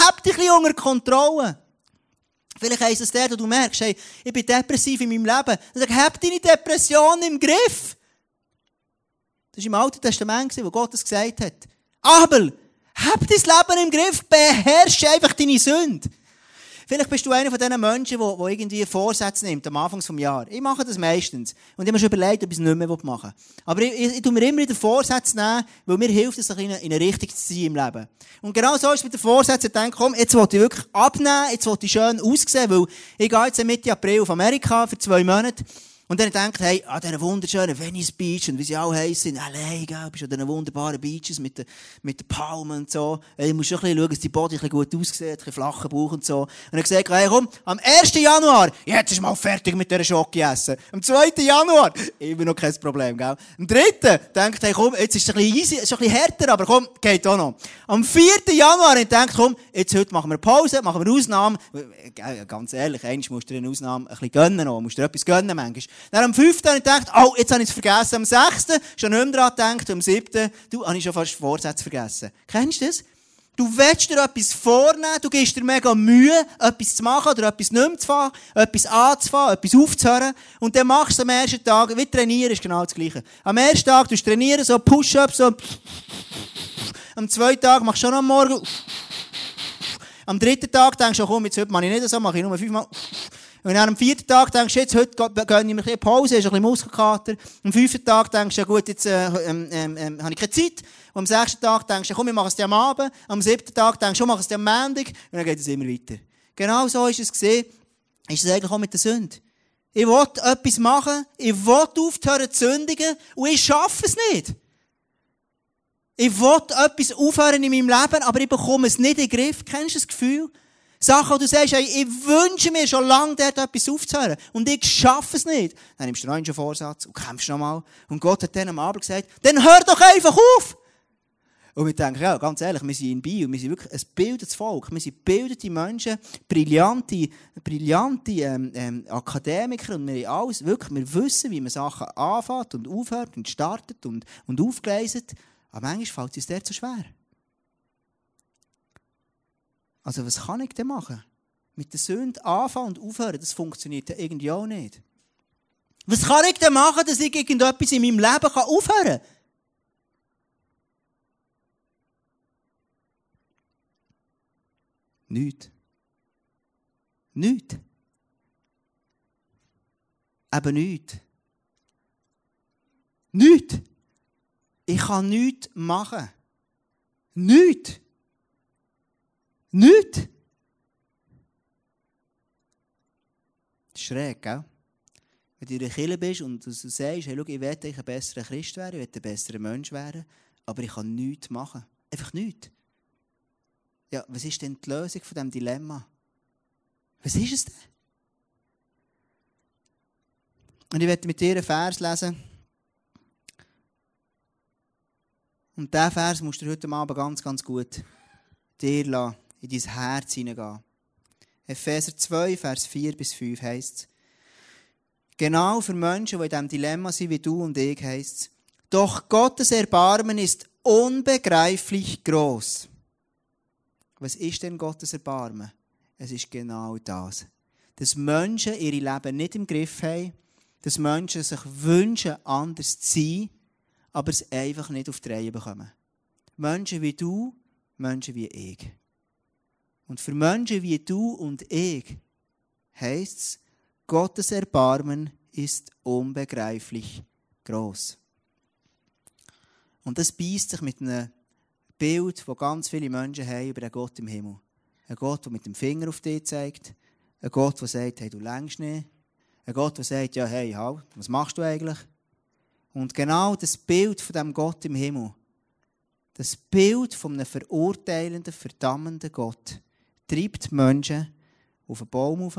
Hab dich ein bisschen unter Kontrolle. Vielleicht heisst es der, du merkst, hey, ich bin depressiv in meinem Leben. Dann sag, hab deine Depression im Griff. Das war im Alten Testament, wo Gott das gesagt hat. Abel, hab dein Leben im Griff, beherrsche einfach deine Sünde. Vielleicht bist du einer von diesen Menschen, der, der irgendwie Vorsätze nimmt am Anfang des Jahres. Ich mache das meistens. Und ich habe mir schon überlegt, ob ich es nicht mehr machen will. Aber ich, ich, ich tue mir immer wieder Vorsätze nehmen, weil mir hilft es, in eine Richtung zu sein im Leben. Und genau so ist es mit den Vorsätzen. Ich denke, komm, jetzt will ich wirklich abnehmen, jetzt will ich schön aussehen, weil ich gehe jetzt Mitte April auf Amerika für zwei Monate. Und dann denkt, hey, an dieser wunderschönen Venice Beach und wie sie auch heissen, LA, gell, bist an diesen wunderbaren Beaches mit den, mit den Palmen und so. Hey, musst schon ein bisschen schauen, dass die Body ein bisschen gut aussieht, ein bisschen flachen Bauch und so. Und dann gesagt, hey, komm, am 1. Januar, jetzt ist mal fertig mit dieser Schocke essen. Am 2. Januar, immer noch kein Problem, gell. Am 3. denkt, hey, komm, jetzt ist es ein bisschen easy, ist ein bisschen härter, aber komm, geht auch noch. Am 4. Januar, ich denkt, komm, jetzt heute machen wir Pause, machen wir Ausnahmen. Ganz ehrlich, eigentlich musst du dir eine Ausnahme ein bisschen gönnen noch, musst du dir etwas gönnen manchmal. Dann am 5. habe ich gedacht, oh, jetzt habe ich es vergessen. Am 6. schon nicht mehr daran gedacht. Am 7. du, habe ich schon fast Vorsätze vergessen. Kennst du das? Du willst dir etwas vornehmen, du gibst dir mega Mühe, etwas zu machen oder etwas nicht mehr zu fahren, etwas anzufangen, etwas aufzuhören. Und dann machst du am ersten Tag, wie trainieren ist genau das Gleiche. Am ersten Tag, du trainieren, so Push-Ups, so. Am zweiten Tag machst du schon am Morgen. Am dritten Tag denkst du, komm, jetzt heute mache ich nicht so, mache ich nur fünfmal. Und dann am vierten Tag denkst du, jetzt, heute gönne ich mir ein Pause, hast ein bisschen Muskelkater. Am fünften Tag denkst du, ja gut, jetzt äh, ähm, ähm, ähm, habe ich keine Zeit. Und am sechsten Tag denkst du, komm, ich mache es dir am Abend. Am siebten Tag denkst du, ich mache es dir am Montag. Und dann geht es immer weiter. Genau so ist es gesehen. Ist es eigentlich auch mit der Sünde. Ich will etwas machen, ich will aufhören zu sündigen und ich schaffe es nicht. Ich will etwas aufhören in meinem Leben, aber ich bekomme es nicht in den Griff. Kennst du das Gefühl? Sachen, wo du sagst, hey, ich wünsche mir schon lange, dort etwas aufzuhören. Und ich schaffe es nicht. Dann nimmst du einen Vorsatz und kämpfst nochmal. Und Gott hat dann am Abend gesagt, dann hör doch einfach auf! Und wir denken, ja, ganz ehrlich, wir sind in Bio, wir sind wirklich ein bildendes Volk, wir sind bildete Menschen, brillante, brillante ähm, ähm, Akademiker und wir alles, wirklich, wir wissen, wie man Sachen anfängt und aufhört und startet und, und aufgleiset. Aber manchmal fällt es uns der zu schwer. Also was kann ich denn machen? Mit der Sünde anfangen und aufhören, das funktioniert ja irgendwie auch nicht. Was kann ich denn machen, dass ich irgendetwas in meinem Leben aufhören kann? Nichts. Nichts. Eben nichts. Nichts. Ich kann nichts machen. Nichts. Nichts. Schräg, gell? Wenn du in der Kirche bist und du sagst, hey, schau, ich will ein besserer Christ werden, ich will ein besserer Mensch werden, aber ich kann nichts machen. Einfach nichts. Ja, was ist denn die Lösung von diesem Dilemma? Was ist es denn? Und ich werde mit dir einen Vers lesen. Und diesen Vers musst du heute Abend ganz, ganz gut dir lassen, in dein Herz hineingehen. Epheser 2, Vers 4 bis 5 heißt es, Genau für Menschen, die in diesem Dilemma sind wie du und ich, heißt es, doch Gottes Erbarmen ist unbegreiflich groß. Was ist denn Gottes Erbarmen? Es ist genau das. Dass Menschen ihre Leben nicht im Griff haben, dass Menschen sich wünschen, anders zu sein, aber es einfach nicht auf die Reihe bekommen. Menschen wie du, Menschen wie ich. Und für Menschen wie du und ich heisst es, Gottes Erbarmen ist unbegreiflich groß. Und das beißt sich mit einem Bild, das ganz viele Menschen haben über einen Gott im Himmel. Ein Gott, der mit dem Finger auf dich zeigt. Ein Gott, der sagt, hey, du längst nicht. Ein Gott, der sagt, ja, hey, halt, was machst du eigentlich? Und genau das Bild von dem Gott im Himmel, das Bild von einem verurteilenden, verdammenden Gott, treibt die Menschen auf den Baum rauf,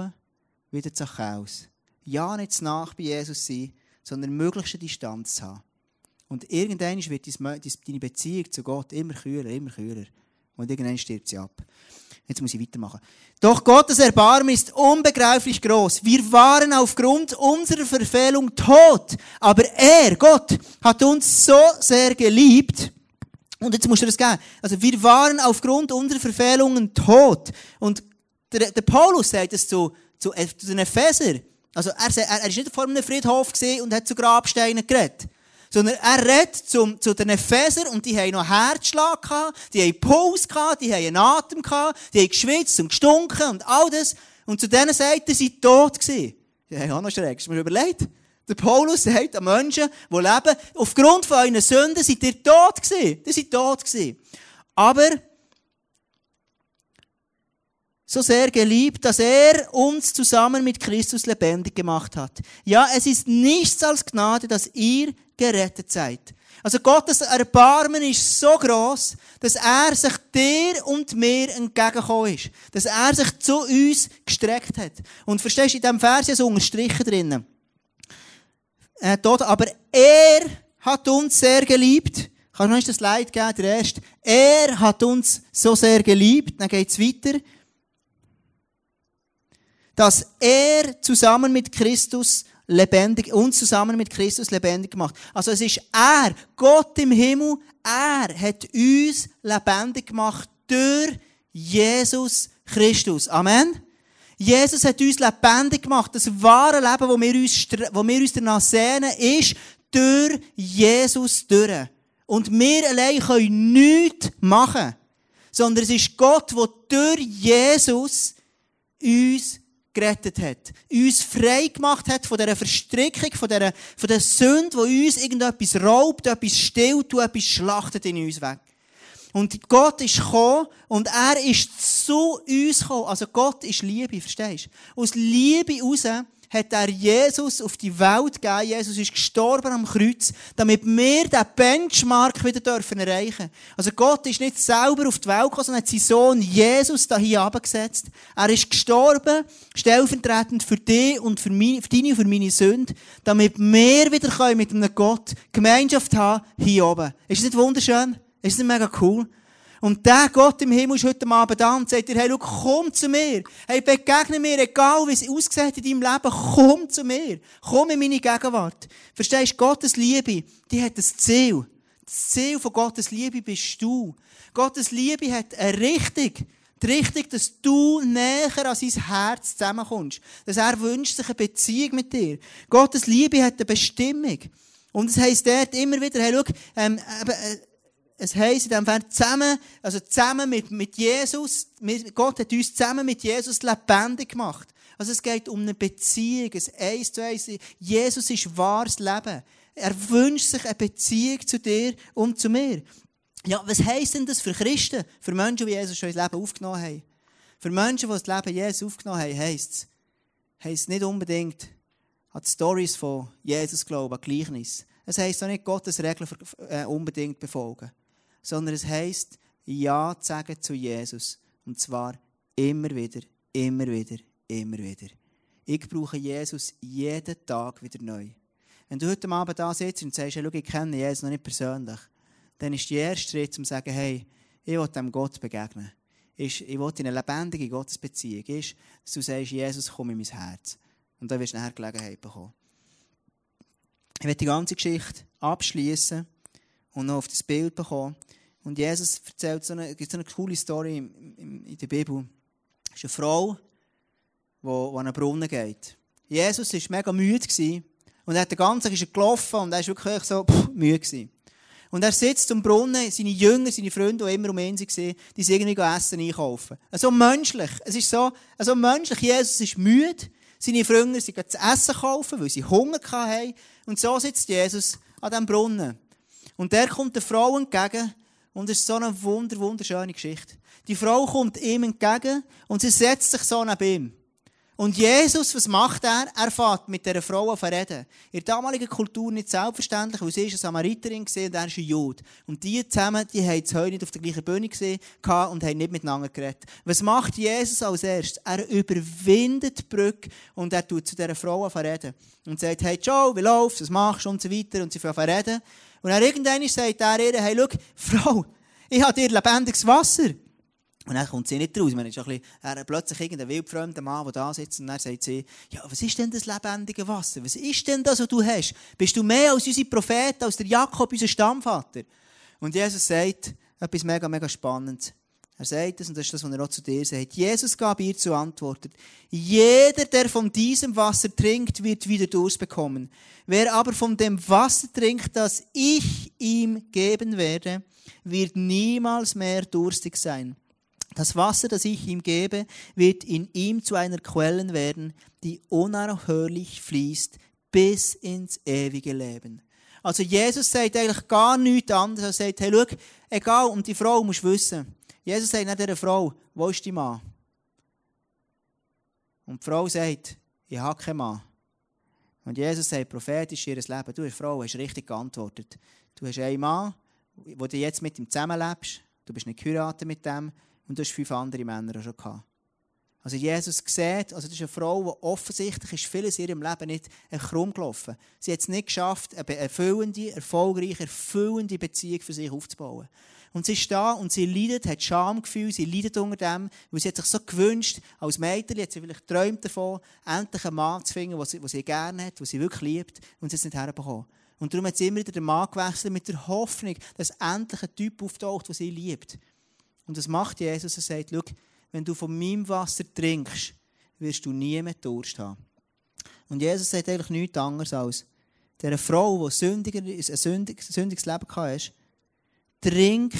wieder zu Chaos. Ja, nicht zu nach bei Jesus sein, sondern möglichst eine Distanz zu haben. Und irgendwann wird deine Beziehung zu Gott immer kühler, immer kühler. Und irgendwann stirbt sie ab. Jetzt muss ich weitermachen. Doch Gottes Erbarmen ist unbegreiflich groß. Wir waren aufgrund unserer Verfehlung tot. Aber er, Gott, hat uns so sehr geliebt. Und jetzt musst du das geben. Also wir waren aufgrund unserer Verfehlungen tot. Und der, der Paulus sagt es zu, zu, zu den Epheser. Also er, er, er ist nicht vor einem Friedhof und hat zu Grabsteinen geredet sondern er redet zum, zu den Epheser und die haben noch Herzschlag gehabt, die haben Puls gehabt, die haben einen Atem gehabt, die haben geschwitzt und gestunken und all das. Und zu denen sagt er, sie tot gewesen. Haben auch noch schräg. Hast du mir überlegt? Der Paulus sagt an Menschen, die leben, aufgrund von euren Sünden seid ihr tot gewesen. Die sind tot gewesen. Aber, so sehr geliebt, dass er uns zusammen mit Christus lebendig gemacht hat. Ja, es ist nichts als Gnade, dass ihr gerettet seid. Also Gottes Erbarmen ist so groß, dass er sich dir und mir entgegengekommen ist. Dass er sich zu uns gestreckt hat. Und verstehst du, in diesem Vers ist unterstrichen drinnen. Äh, dort, aber er hat uns sehr geliebt. Kannst du noch das Leid geben, der erste? Er hat uns so sehr geliebt. Dann geht's weiter. Dass er zusammen mit Christus lebendig, uns zusammen mit Christus lebendig gemacht. Also es ist er, Gott im Himmel, er hat uns lebendig gemacht durch Jesus Christus. Amen. Jesus hat uns lebendig gemacht. Das wahre Leben, wo wir uns, wo wir uns danach sehnen, ist durch Jesus durch. Und wir allein können nichts machen. Sondern es ist Gott, der durch Jesus uns gerettet hat. Uns frei gemacht hat von dieser Verstrickung, von dieser, von der Sünde, die uns irgendetwas raubt, etwas stillt und etwas schlachtet in uns weg. Und Gott ist gekommen und er ist zu uns gekommen. Also Gott ist Liebe, verstehst du? Aus Liebe heraus hat er Jesus auf die Welt gegeben. Jesus ist gestorben am Kreuz, damit wir den Benchmark wieder dürfen erreichen Also Gott ist nicht selber auf die Welt gekommen, sondern hat seinen Sohn Jesus da hier abgesetzt. Er ist gestorben, stellvertretend für dich und für, meine, für deine und für meine Sünde, damit wir wieder mit einem Gott Gemeinschaft haben hier oben. Ist das nicht wunderschön? Ist nicht mega cool? Und der Gott im Himmel ist heute Abend da und sagt dir, hey, schau, komm zu mir. Hey, begegne mir, egal wie es aussieht in deinem Leben, komm zu mir. Komm in meine Gegenwart. Verstehst du, Gottes Liebe, die hat ein Ziel. Das Ziel von Gottes Liebe bist du. Gottes Liebe hat eine Richtung. Die Richtung, dass du näher an sein Herz zusammenkommst. Dass er wünscht sich eine Beziehung mit dir. Gottes Liebe hat eine Bestimmung. Und es heisst dort immer wieder, hey, schau, ähm, äh, es heisst in dem Fall zusammen, also zusammen mit, mit Jesus, Gott hat uns zusammen mit Jesus lebendig gemacht. Also es geht um eine Beziehung, ein Eins zu Eins. Jesus ist wahres Leben. Er wünscht sich eine Beziehung zu dir und zu mir. Ja, was heisst denn das für Christen, für Menschen, die Jesus schon ins Leben aufgenommen haben? Für Menschen, die das Leben Jesus aufgenommen haben, heisst es, heisst nicht unbedingt an die Stories von Jesus glauben, an Gleichnis. Es heisst auch nicht Gottes Regeln äh, unbedingt befolgen. Sondern es heisst, Ja zu sagen zu Jesus. Und zwar immer wieder, immer wieder, immer wieder. Ich brauche Jesus jeden Tag wieder neu. Wenn du heute Abend da sitzt und sagst, hey, ich kenne Jesus noch nicht persönlich, dann ist der erste Schritt, um zu sagen, hey, ich will dem Gott begegnen. Ich will in eine lebendige Gottesbeziehung. Ist, dass du sagst, Jesus, komm in mein Herz. Und dann wirst du nachher Gelegenheit bekommen. Ich werde die ganze Geschichte abschließen und noch auf das Bild bekommen. Und Jesus erzählt so eine, gibt so eine coole Story in, der Bibel. Es ist eine Frau, die, die an einen Brunnen geht. Jesus war mega müde und er hat den ganzen Tag gelaufen und er war wirklich so pff, müde. Gewesen. Und er sitzt am Brunnen, seine Jünger, seine Freunde, die immer um ihn waren, die sind irgendwie Essen einkaufen. Also menschlich. Es ist so, also menschlich. Jesus ist müde. Seine Freunde sind zu essen kaufen, weil sie Hunger hatten. Und so sitzt Jesus an diesem Brunnen. Und der kommt der Frau entgegen. Und es ist so eine wunder, wunderschöne Geschichte. Die Frau kommt ihm entgegen und sie setzt sich so neben ihm. Und Jesus, was macht er? Er fährt mit dieser Frau auf reden. In der damaligen Kultur nicht selbstverständlich, weil sie ist eine Samariterin und er ist ein Jude. Und die zusammen, die haben es heute nicht auf der gleichen Bühne gesehen und haben nicht miteinander geredet. Was macht Jesus als erstes? Er überwindet die Brücke und er tut zu dieser Frau auf reden. Und sagt, hey Joe, wie läuft's, was machst du und so weiter. Und sie fängt an reden. Und dann irgendwann sagt er ihr, hey, schau, Frau, ich habe dir lebendiges Wasser. Und dann kommt sie nicht raus. Man ist ein bisschen, er plötzlich irgendein wildfremder Mann, der da sitzt, und dann sagt sie, ja, was ist denn das lebendige Wasser? Was ist denn das, was du hast? Bist du mehr als unsere Propheten, als der Jakob, unser Stammvater? Und Jesus sagt etwas mega, mega Spannendes. Er sagt es, und das ist das, was er auch zu dir sagt. Jesus gab ihr zu antworten, jeder, der von diesem Wasser trinkt, wird wieder Durst bekommen. Wer aber von dem Wasser trinkt, das ich ihm geben werde, wird niemals mehr durstig sein. Das Wasser, das ich ihm gebe, wird in ihm zu einer Quelle werden, die unaufhörlich fließt bis ins ewige Leben. Also Jesus sagt eigentlich gar nichts anderes. Er sagt, hey, schau, egal, und die Frau musst wissen. Jesus sagt nicht dieser Frau, wo ist die Mann? Und die Frau sagt, ich habe keinen Mann. Und Jesus sagt prophetisch ihr Leben, du, Frau, hast richtig geantwortet. Du hast einen Mann, wo du jetzt mit ihm zusammenlebst. Du bist nicht geheiratet mit dem und du hast fünf andere Männer schon gehabt. Also Jesus sieht, also das ist eine Frau, die offensichtlich ist vieles in ihrem Leben nicht krumm gelaufen. Sie hat es nicht geschafft, eine erfüllende, erfolgreiche, erfüllende Beziehung für sich aufzubauen. Und sie ist da und sie leidet, hat Schamgefühl, sie leidet unter dem, weil sie hat sich so gewünscht, als Mädchen hat sie vielleicht geträumt davon, endlich einen Mann zu finden, den sie, sie gerne hat, den sie wirklich liebt, und sie ist nicht herbekommen. Und darum hat sie immer wieder den Mann gewechselt mit der Hoffnung, dass endlich ein Typ auftaucht, der sie liebt. Und das macht Jesus. Er sagt, schau, wenn du von meinem Wasser trinkst, wirst du nie mehr Durst haben. Und Jesus sagt eigentlich nichts anderes als, der Frau, die sündiger, ein sündiges, sündiges Leben hatte, trink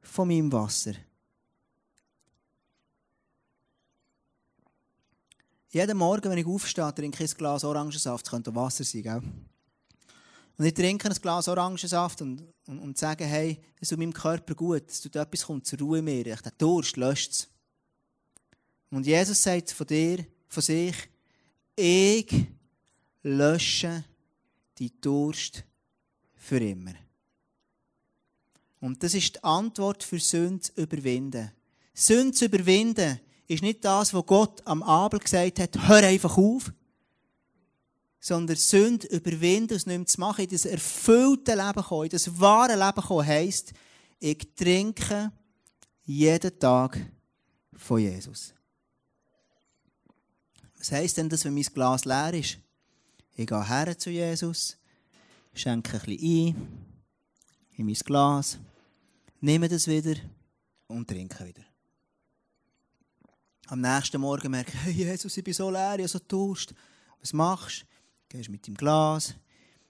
von meinem Wasser. Jeden Morgen, wenn ich aufstehe, trinke ich ein Glas Orangensaft. Das könnte Wasser sein, gell? Und ich trinke ein Glas Orangensaft und, und, und sage, hey, es tut meinem Körper gut, es tut etwas, kommt zur Ruhe mehr. Der Durst löscht es. Und Jesus sagt von dir, von sich, ich lösche die Durst für immer. Und das ist die Antwort für Sünde zu überwinden. Sünde zu überwinden ist nicht das, was Gott am Abel gesagt hat, hör einfach auf, sondern Sünde überwinden es nicht mehr zu machen, in das erfüllte Leben kommen, in das wahre Leben kommen, heisst, ich trinke jeden Tag von Jesus. Was heisst denn das, wenn mein Glas leer ist? Ich gehe her zu Jesus, schenke ein bisschen ein in mein Glas, nehme das wieder und trinke wieder. Am nächsten Morgen merke ich, hey Jesus, ich bin so leer, ich habe so Durst. Was machst du? Gehst mit dem Glas,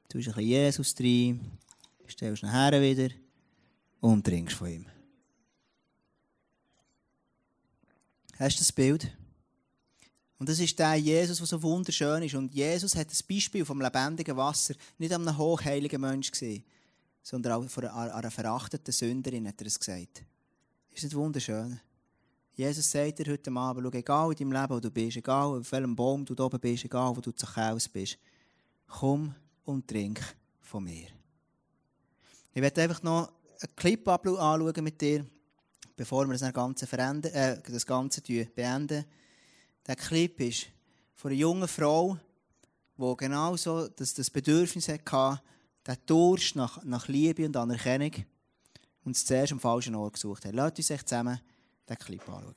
tust ein bisschen Jesus rein, stellst ihn her wieder und trinkst von ihm. Hast du das Bild? Und das ist der Jesus, der so wunderschön ist. Und Jesus hat das Beispiel vom lebendigen Wasser nicht an einem hochheiligen Menschen gesehen, sondern auch von einer verachteten Sünderin hat er es gesagt. Ist das wunderschön? Jesus sagt dir heute Abend, schau, egal in deinem Leben, wo du bist, egal auf welchem Baum du oben bist, egal wo du zu Hause bist, komm und trink von mir. Ich werde einfach noch einen Clip anschauen mit dir, bevor wir das Ganze, äh, das Ganze beenden. Der Clip ist von einer jungen Frau, die genau so das, das Bedürfnis hatte, den Durst nach, nach Liebe und Anerkennung und es zuerst am falschen Ort gesucht hat. Lasst uns zusammen den Clip anschauen.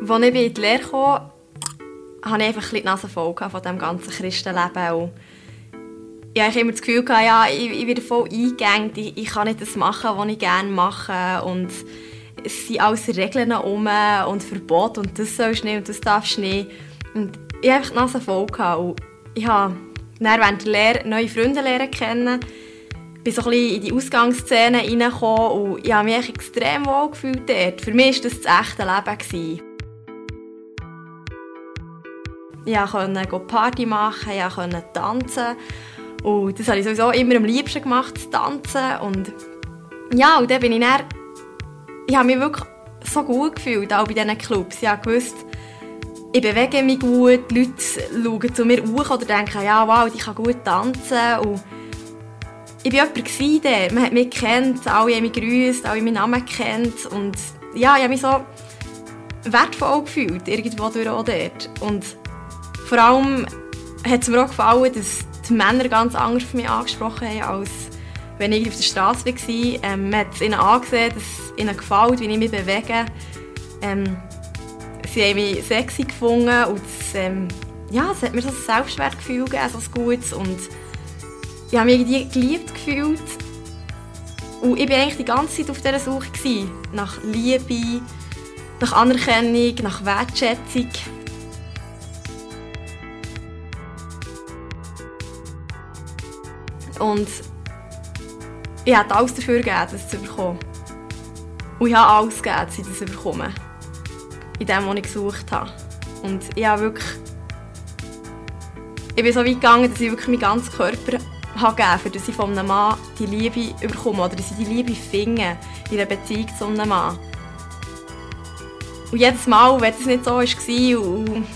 Als ich in die Lehre kam, hatte ich einfach die Nase voll von diesem ganzen Christenleben. Ja, ich immer das Gefühl, gehabt, ja, ich, ich werde voll eingegangen, ich, ich kann nicht das machen, was ich gerne mache. Und es sind alles Regeln um und Verbote und das sollst du nicht und das darfst du nicht. Und ich hatte einfach die Nase voll. Gehabt. Ich habe während der Lehre neue Freunde lernen kennen. Ich bin so ein bisschen in die Ausgangsszene reingekommen und ich habe mich extrem wohl gefühlt dort. Für mich war das das echte Leben. Ich konnte Party machen, ich konnte tanzen. Und das habe ich sowieso immer am liebsten gemacht, zu tanzen. Und ja, und dann bin ich dann, ich habe mich wirklich so gut gefühlt, auch bei diesen Clubs. Ich gewusst, ich bewege mich gut, die Leute schauen zu mir hoch oder denken, ja, wow, ich kann gut tanzen. Und ich war jemand der, man hat mich kennt, alle haben mich gegrüßt, alle meinen Namen kennt. Und ja, ich habe mich so wertvoll gefühlt, irgendwo durch auch dort. Und vor allem hat es mir auch gefallen, dass die Männer ganz anders auf mich angesprochen haben, als wenn ich auf der Straße war. Ähm, man hat es ihnen angesehen, dass es ihnen gefällt, wie ich mich bewege. Ähm, sie haben mich sexy gefunden und das, ähm, ja, es hat mir so ein Selbstwertgefühl gegeben, so ein gutes. Und ich habe mich irgendwie geliebt gefühlt. Und ich war eigentlich die ganze Zeit auf dieser Suche gewesen, nach Liebe, nach Anerkennung, nach Wertschätzung. Und ich habe alles dafür gegeben, das zu bekommen. Und ich habe alles gegeben, dass ich das bekomme. In dem, was ich gesucht habe. Und ich habe wirklich... Ich bin so weit gegangen, dass ich wirklich meinen ganzen Körper habe gegeben habe, dass ich von einem Mann die Liebe bekomme oder dass ich die Liebe finde in einer Beziehung zu einem Mann. Und jedes Mal, wenn es nicht so war und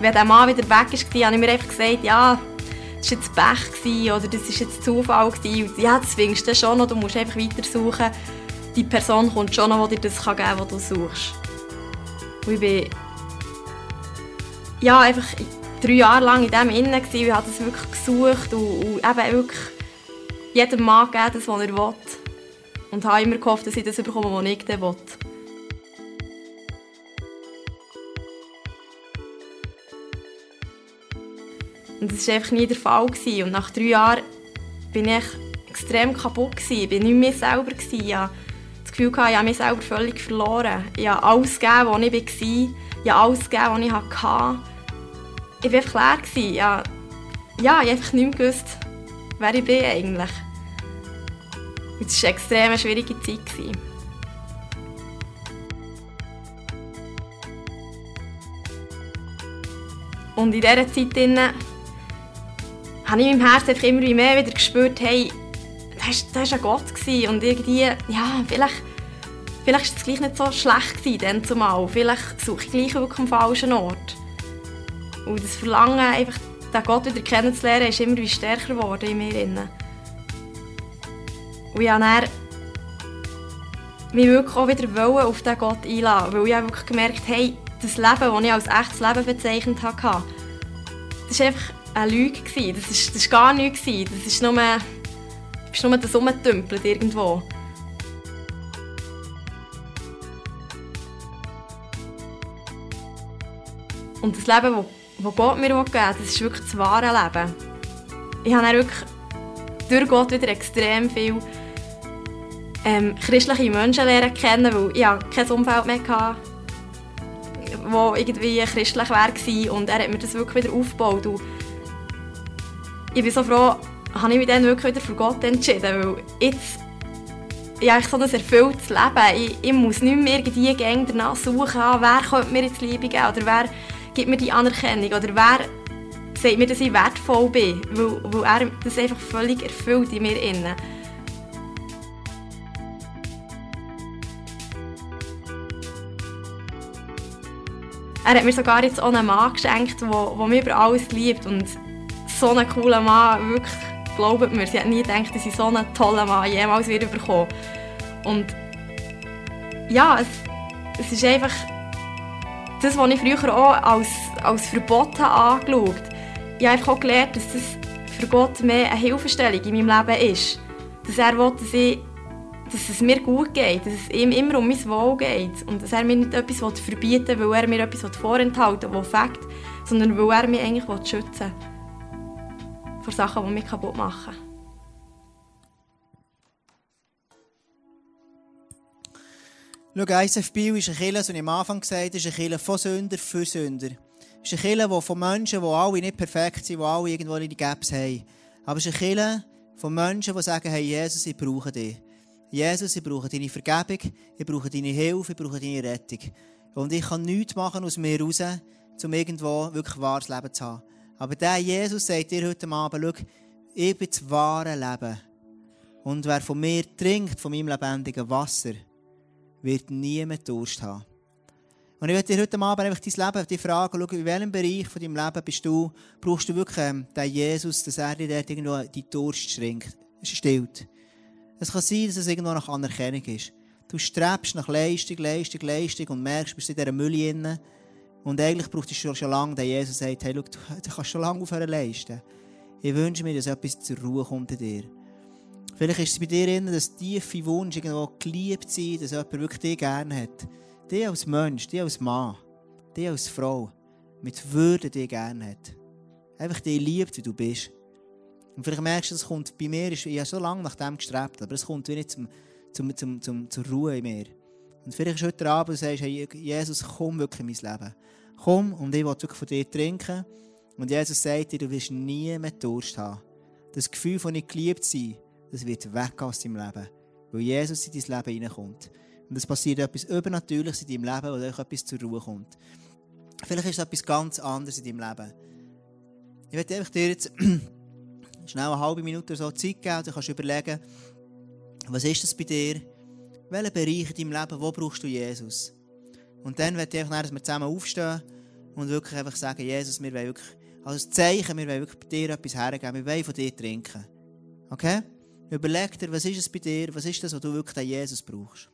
wenn der Mann wieder weg war, habe ich mir einfach gesagt, ja, war jetzt Pech oder das war jetzt Zufall. Gewesen. Ja, das findest du schon noch, du musst einfach weiter suchen. Die Person kommt schon noch, die dir das geben kann, was du suchst. Und ich bin ja, einfach drei Jahre lang in dem innen gewesen, ich habe das wirklich gesucht und, und eben wirklich jedem Mann gegeben, das, was er will. Und habe immer gehofft, dass ich das bekomme, was ich will. Und das war einfach nie der Fall. Gewesen. Und nach drei Jahren bin ich extrem kaputt. Gewesen. Ich war nicht mehr selber. Gewesen. Ich hatte das Gefühl, ich habe mich selber völlig verloren. Ich habe alles gegeben, was ich war. Ich habe alles gegeben, was ich hatte. Ich war einfach leer. Gewesen. Ich habe, einfach nicht mehr gewusst, wer ich bin eigentlich. Und es war eine extrem schwierige Zeit. Und in dieser Zeit habe ich in meinem Herzen immer mehr wieder gespürt, hey, das war ein Gott gewesen. und irgendwie, ja, vielleicht, vielleicht war es gleich nicht so schlecht gewesen, dann zumal. Vielleicht suche ich gleich wirklich am falschen Ort. Und das Verlangen, einfach den Gott wieder kennenzulernen, ist immer stärker geworden in mir. Und ich dann mich wirklich auch wieder auf diesen Gott einladen, weil ich wirklich gemerkt habe, hey, das Leben, das ich als echtes Leben bezeichnet habe, das ist einfach eine Lüge. Das war ist, ist gar nichts. Das ist nur, du bist nur das Rumgetümpelt irgendwo. Und das Leben, das, Gott mir gegeben hat, das ist wirklich das wahre Leben. Ich habe dann wirklich durch Gott wieder extrem viel ähm, christliche Menschen lernen kennen, weil ich kein Umfeld mehr hatte, das irgendwie christlich war. Und er hat mir das wirklich wieder aufgebaut. Und ich bin so froh, habe ich mich dann wirklich wieder für Gott entschieden, weil jetzt ich so ein erfülltes Leben. Ich, ich muss nicht mehr irgendwie danach suchen, wer könnte mir jetzt Liebe geben oder wer gibt mir die Anerkennung oder wer sagt mir, dass ich wertvoll bin, weil, weil er das einfach völlig erfüllt in mir innen. Er hat mir sogar jetzt auch einen Mann geschenkt, der mich über alles liebt und so einen coolen Mann, wirklich, glaubt mir, sie hat nie gedacht, dass ich so einen tollen Mann jemals wieder bekommen Und ja, es, es ist einfach das, was ich früher auch als, als Verbot habe angeschaut habe. Ich habe einfach auch gelernt, dass das für Gott mehr eine Hilfestellung in meinem Leben ist. Dass er will, dass, ich, dass es mir gut geht, dass es ihm immer um mein Wohl geht. Und dass er mir nicht etwas verbieten will, weil er mir etwas vorenthalten will, das fängt, sondern weil er mich eigentlich schützen will. Vor Sachen, die mich kaputt machen. Schau, ISF Bio ist eine Kirche, so wie ich am Anfang gesagt habe, ist eine Kirche von Sünder für Sünder. Es ist eine Kirche von Menschen, die alle nicht perfekt sind, die alle irgendwo ihre Gaps haben. Aber es ist eine Kirche von Menschen, die sagen, hey Jesus, ich brauche dich. Jesus, ich brauche deine Vergebung, ich brauche deine Hilfe, ich brauche deine Rettung. Und ich kann nichts machen aus mir raus, um irgendwo wirklich wahres Leben zu haben. Aber der Jesus sagt dir heute Abend, schau, ich bin das wahre Leben. Und wer von mir trinkt, von meinem lebendigen Wasser, wird niemand Durst haben. Und ich möchte dir heute Abend einfach dein Leben, die Frage, schau, in welchem Bereich von deinem Leben bist du, brauchst du wirklich ähm, den Jesus, dass er dir dort irgendwo die Durst stillt. Es kann sein, dass es irgendwo nach Anerkennung ist. Du strebst nach Leistung, Leistung, Leistung und merkst, du bist in dieser Mülle drin. Und eigentlich brauchst du schon, lange, dass Jesus sagt, hey, schau, du, kannst schon lange aufhören leisten. Ich wünsche mir, dass etwas zur Ruhe kommt in dir. Vielleicht ist es bei dir drin, dass tiefe Wunsch irgendwo geliebt sein, dass jemand wirklich dich gerne hat. Dich als Mensch, dich als Mann, dich als Frau, mit Würde dich gerne hat. Einfach dich liebt, wie du bist. Und vielleicht merkst du, es kommt bei mir, ich habe so lange nach dem gestrebt, aber es kommt wie nicht zum, zum, zum, zum, zur Ruhe in mir. Und vielleicht ist heute Abend und sagst, hey, Jesus, komm wirklich in mein Leben. Komm und ich will wirklich von dir trinken. Und Jesus sagt dir, du wirst nie mehr Durst haben. Das Gefühl von nicht geliebt sein, das wird weg aus deinem Leben. Weil Jesus in dein Leben hineinkommt. Und es passiert etwas Übernatürliches in deinem Leben, wo euch etwas zur Ruhe kommt. Vielleicht ist es etwas ganz anderes in deinem Leben. Ich werde dir jetzt schnell eine halbe Minute oder so Zeit geben, kannst du überlegen, was ist das bei dir? Welchen Bereich in deinem Leben, wo brauchst du Jesus? Und dann werde ich einfach, dass wir zusammen aufstehen und wirklich einfach sagen, Jesus, wir wollen wirklich, als Zeichen, wir wollen wirklich bei dir etwas hergeben, wir wollen von dir trinken. Okay? Überleg dir, was ist es bei dir, was ist das, was du wirklich an Jesus brauchst.